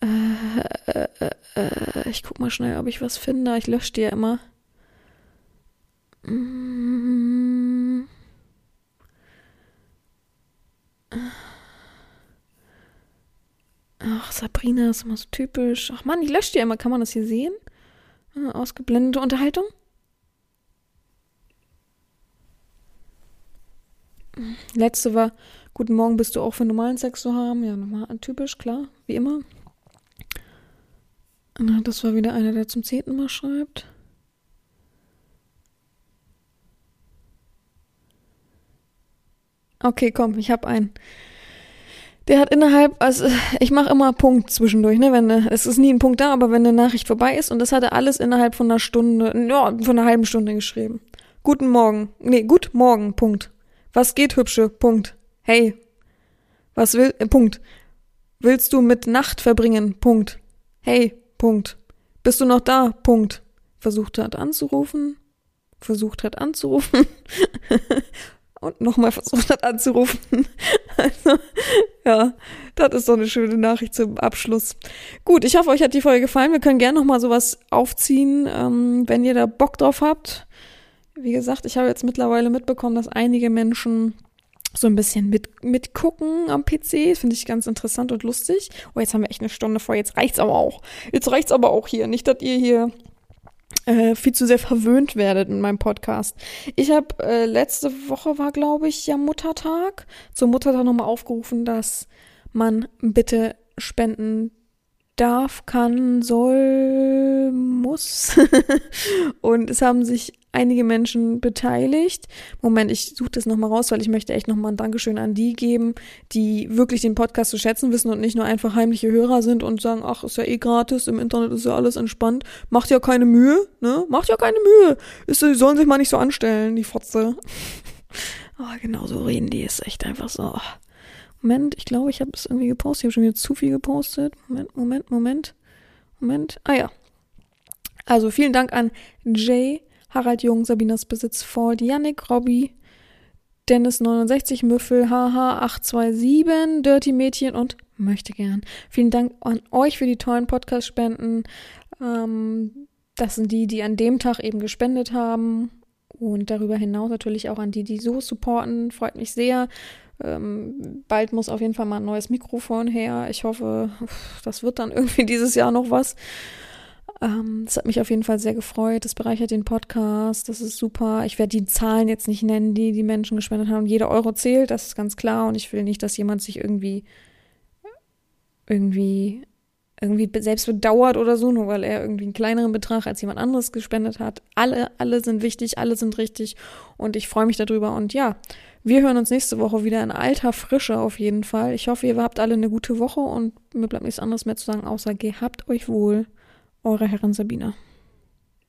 Äh, äh, äh, ich guck mal schnell, ob ich was finde. Ich lösche die ja immer. Ach Sabrina ist immer so typisch. Ach man, die löscht ja immer. Kann man das hier sehen? Ah, ausgeblendete Unterhaltung? Letzte war, guten Morgen, bist du auch für normalen Sex zu haben? Ja, normal, typisch, klar, wie immer. Das war wieder einer, der zum zehnten Mal schreibt. Okay, komm, ich hab einen. Der hat innerhalb, also ich mache immer Punkt zwischendurch, ne? Wenn es ist nie ein Punkt da, aber wenn eine Nachricht vorbei ist und das hat er alles innerhalb von einer Stunde, ja, von einer halben Stunde geschrieben. Guten Morgen, nee, gut Morgen, Punkt. Was geht, hübsche, Punkt. Hey, was will, äh, Punkt. Willst du mit Nacht verbringen, Punkt. Hey, Punkt. Bist du noch da, Punkt. Versucht hat anzurufen, versucht hat anzurufen. und nochmal versucht hat anzurufen. Also, ja, das ist doch eine schöne Nachricht zum Abschluss. Gut, ich hoffe, euch hat die Folge gefallen. Wir können gerne nochmal sowas aufziehen, ähm, wenn ihr da Bock drauf habt. Wie gesagt, ich habe jetzt mittlerweile mitbekommen, dass einige Menschen so ein bisschen mit, mitgucken am PC. Finde ich ganz interessant und lustig. Oh, jetzt haben wir echt eine Stunde vor. Jetzt reicht's aber auch. Jetzt reicht's aber auch hier. Nicht, dass ihr hier äh, viel zu sehr verwöhnt werdet in meinem Podcast. Ich habe äh, letzte Woche war, glaube ich, ja Muttertag. Zum Muttertag nochmal aufgerufen, dass man bitte spenden darf, kann, soll, muss. und es haben sich einige Menschen beteiligt. Moment, ich suche das nochmal raus, weil ich möchte echt nochmal ein Dankeschön an die geben, die wirklich den Podcast zu schätzen wissen und nicht nur einfach heimliche Hörer sind und sagen, ach, ist ja eh gratis, im Internet ist ja alles entspannt. Macht ja keine Mühe, ne? Macht ja keine Mühe. Ist, die sollen sich mal nicht so anstellen, die Fotze. Aber oh, genau so reden die, ist echt einfach so. Moment, ich glaube, ich habe es irgendwie gepostet. Ich habe schon wieder zu viel gepostet. Moment, Moment, Moment. Moment. Ah ja. Also vielen Dank an Jay, Harald Jung, Sabinas Besitz Ford, Yannick, Robby, Dennis 69, Müffel, HH 827, Dirty Mädchen und möchte gern. Vielen Dank an euch für die tollen Podcast-Spenden. Ähm, das sind die, die an dem Tag eben gespendet haben. Und darüber hinaus natürlich auch an die, die so supporten. Freut mich sehr. Ähm, bald muss auf jeden Fall mal ein neues Mikrofon her. Ich hoffe, das wird dann irgendwie dieses Jahr noch was. Ähm, das hat mich auf jeden Fall sehr gefreut. Das bereichert den Podcast. Das ist super. Ich werde die Zahlen jetzt nicht nennen, die die Menschen gespendet haben. Jeder Euro zählt, das ist ganz klar. Und ich will nicht, dass jemand sich irgendwie, irgendwie, irgendwie selbst bedauert oder so, nur weil er irgendwie einen kleineren Betrag als jemand anderes gespendet hat. Alle, alle sind wichtig, alle sind richtig. Und ich freue mich darüber. Und ja, wir hören uns nächste Woche wieder in alter Frische auf jeden Fall. Ich hoffe, ihr habt alle eine gute Woche und mir bleibt nichts anderes mehr zu sagen, außer gehabt euch wohl. Eure Herren Sabina.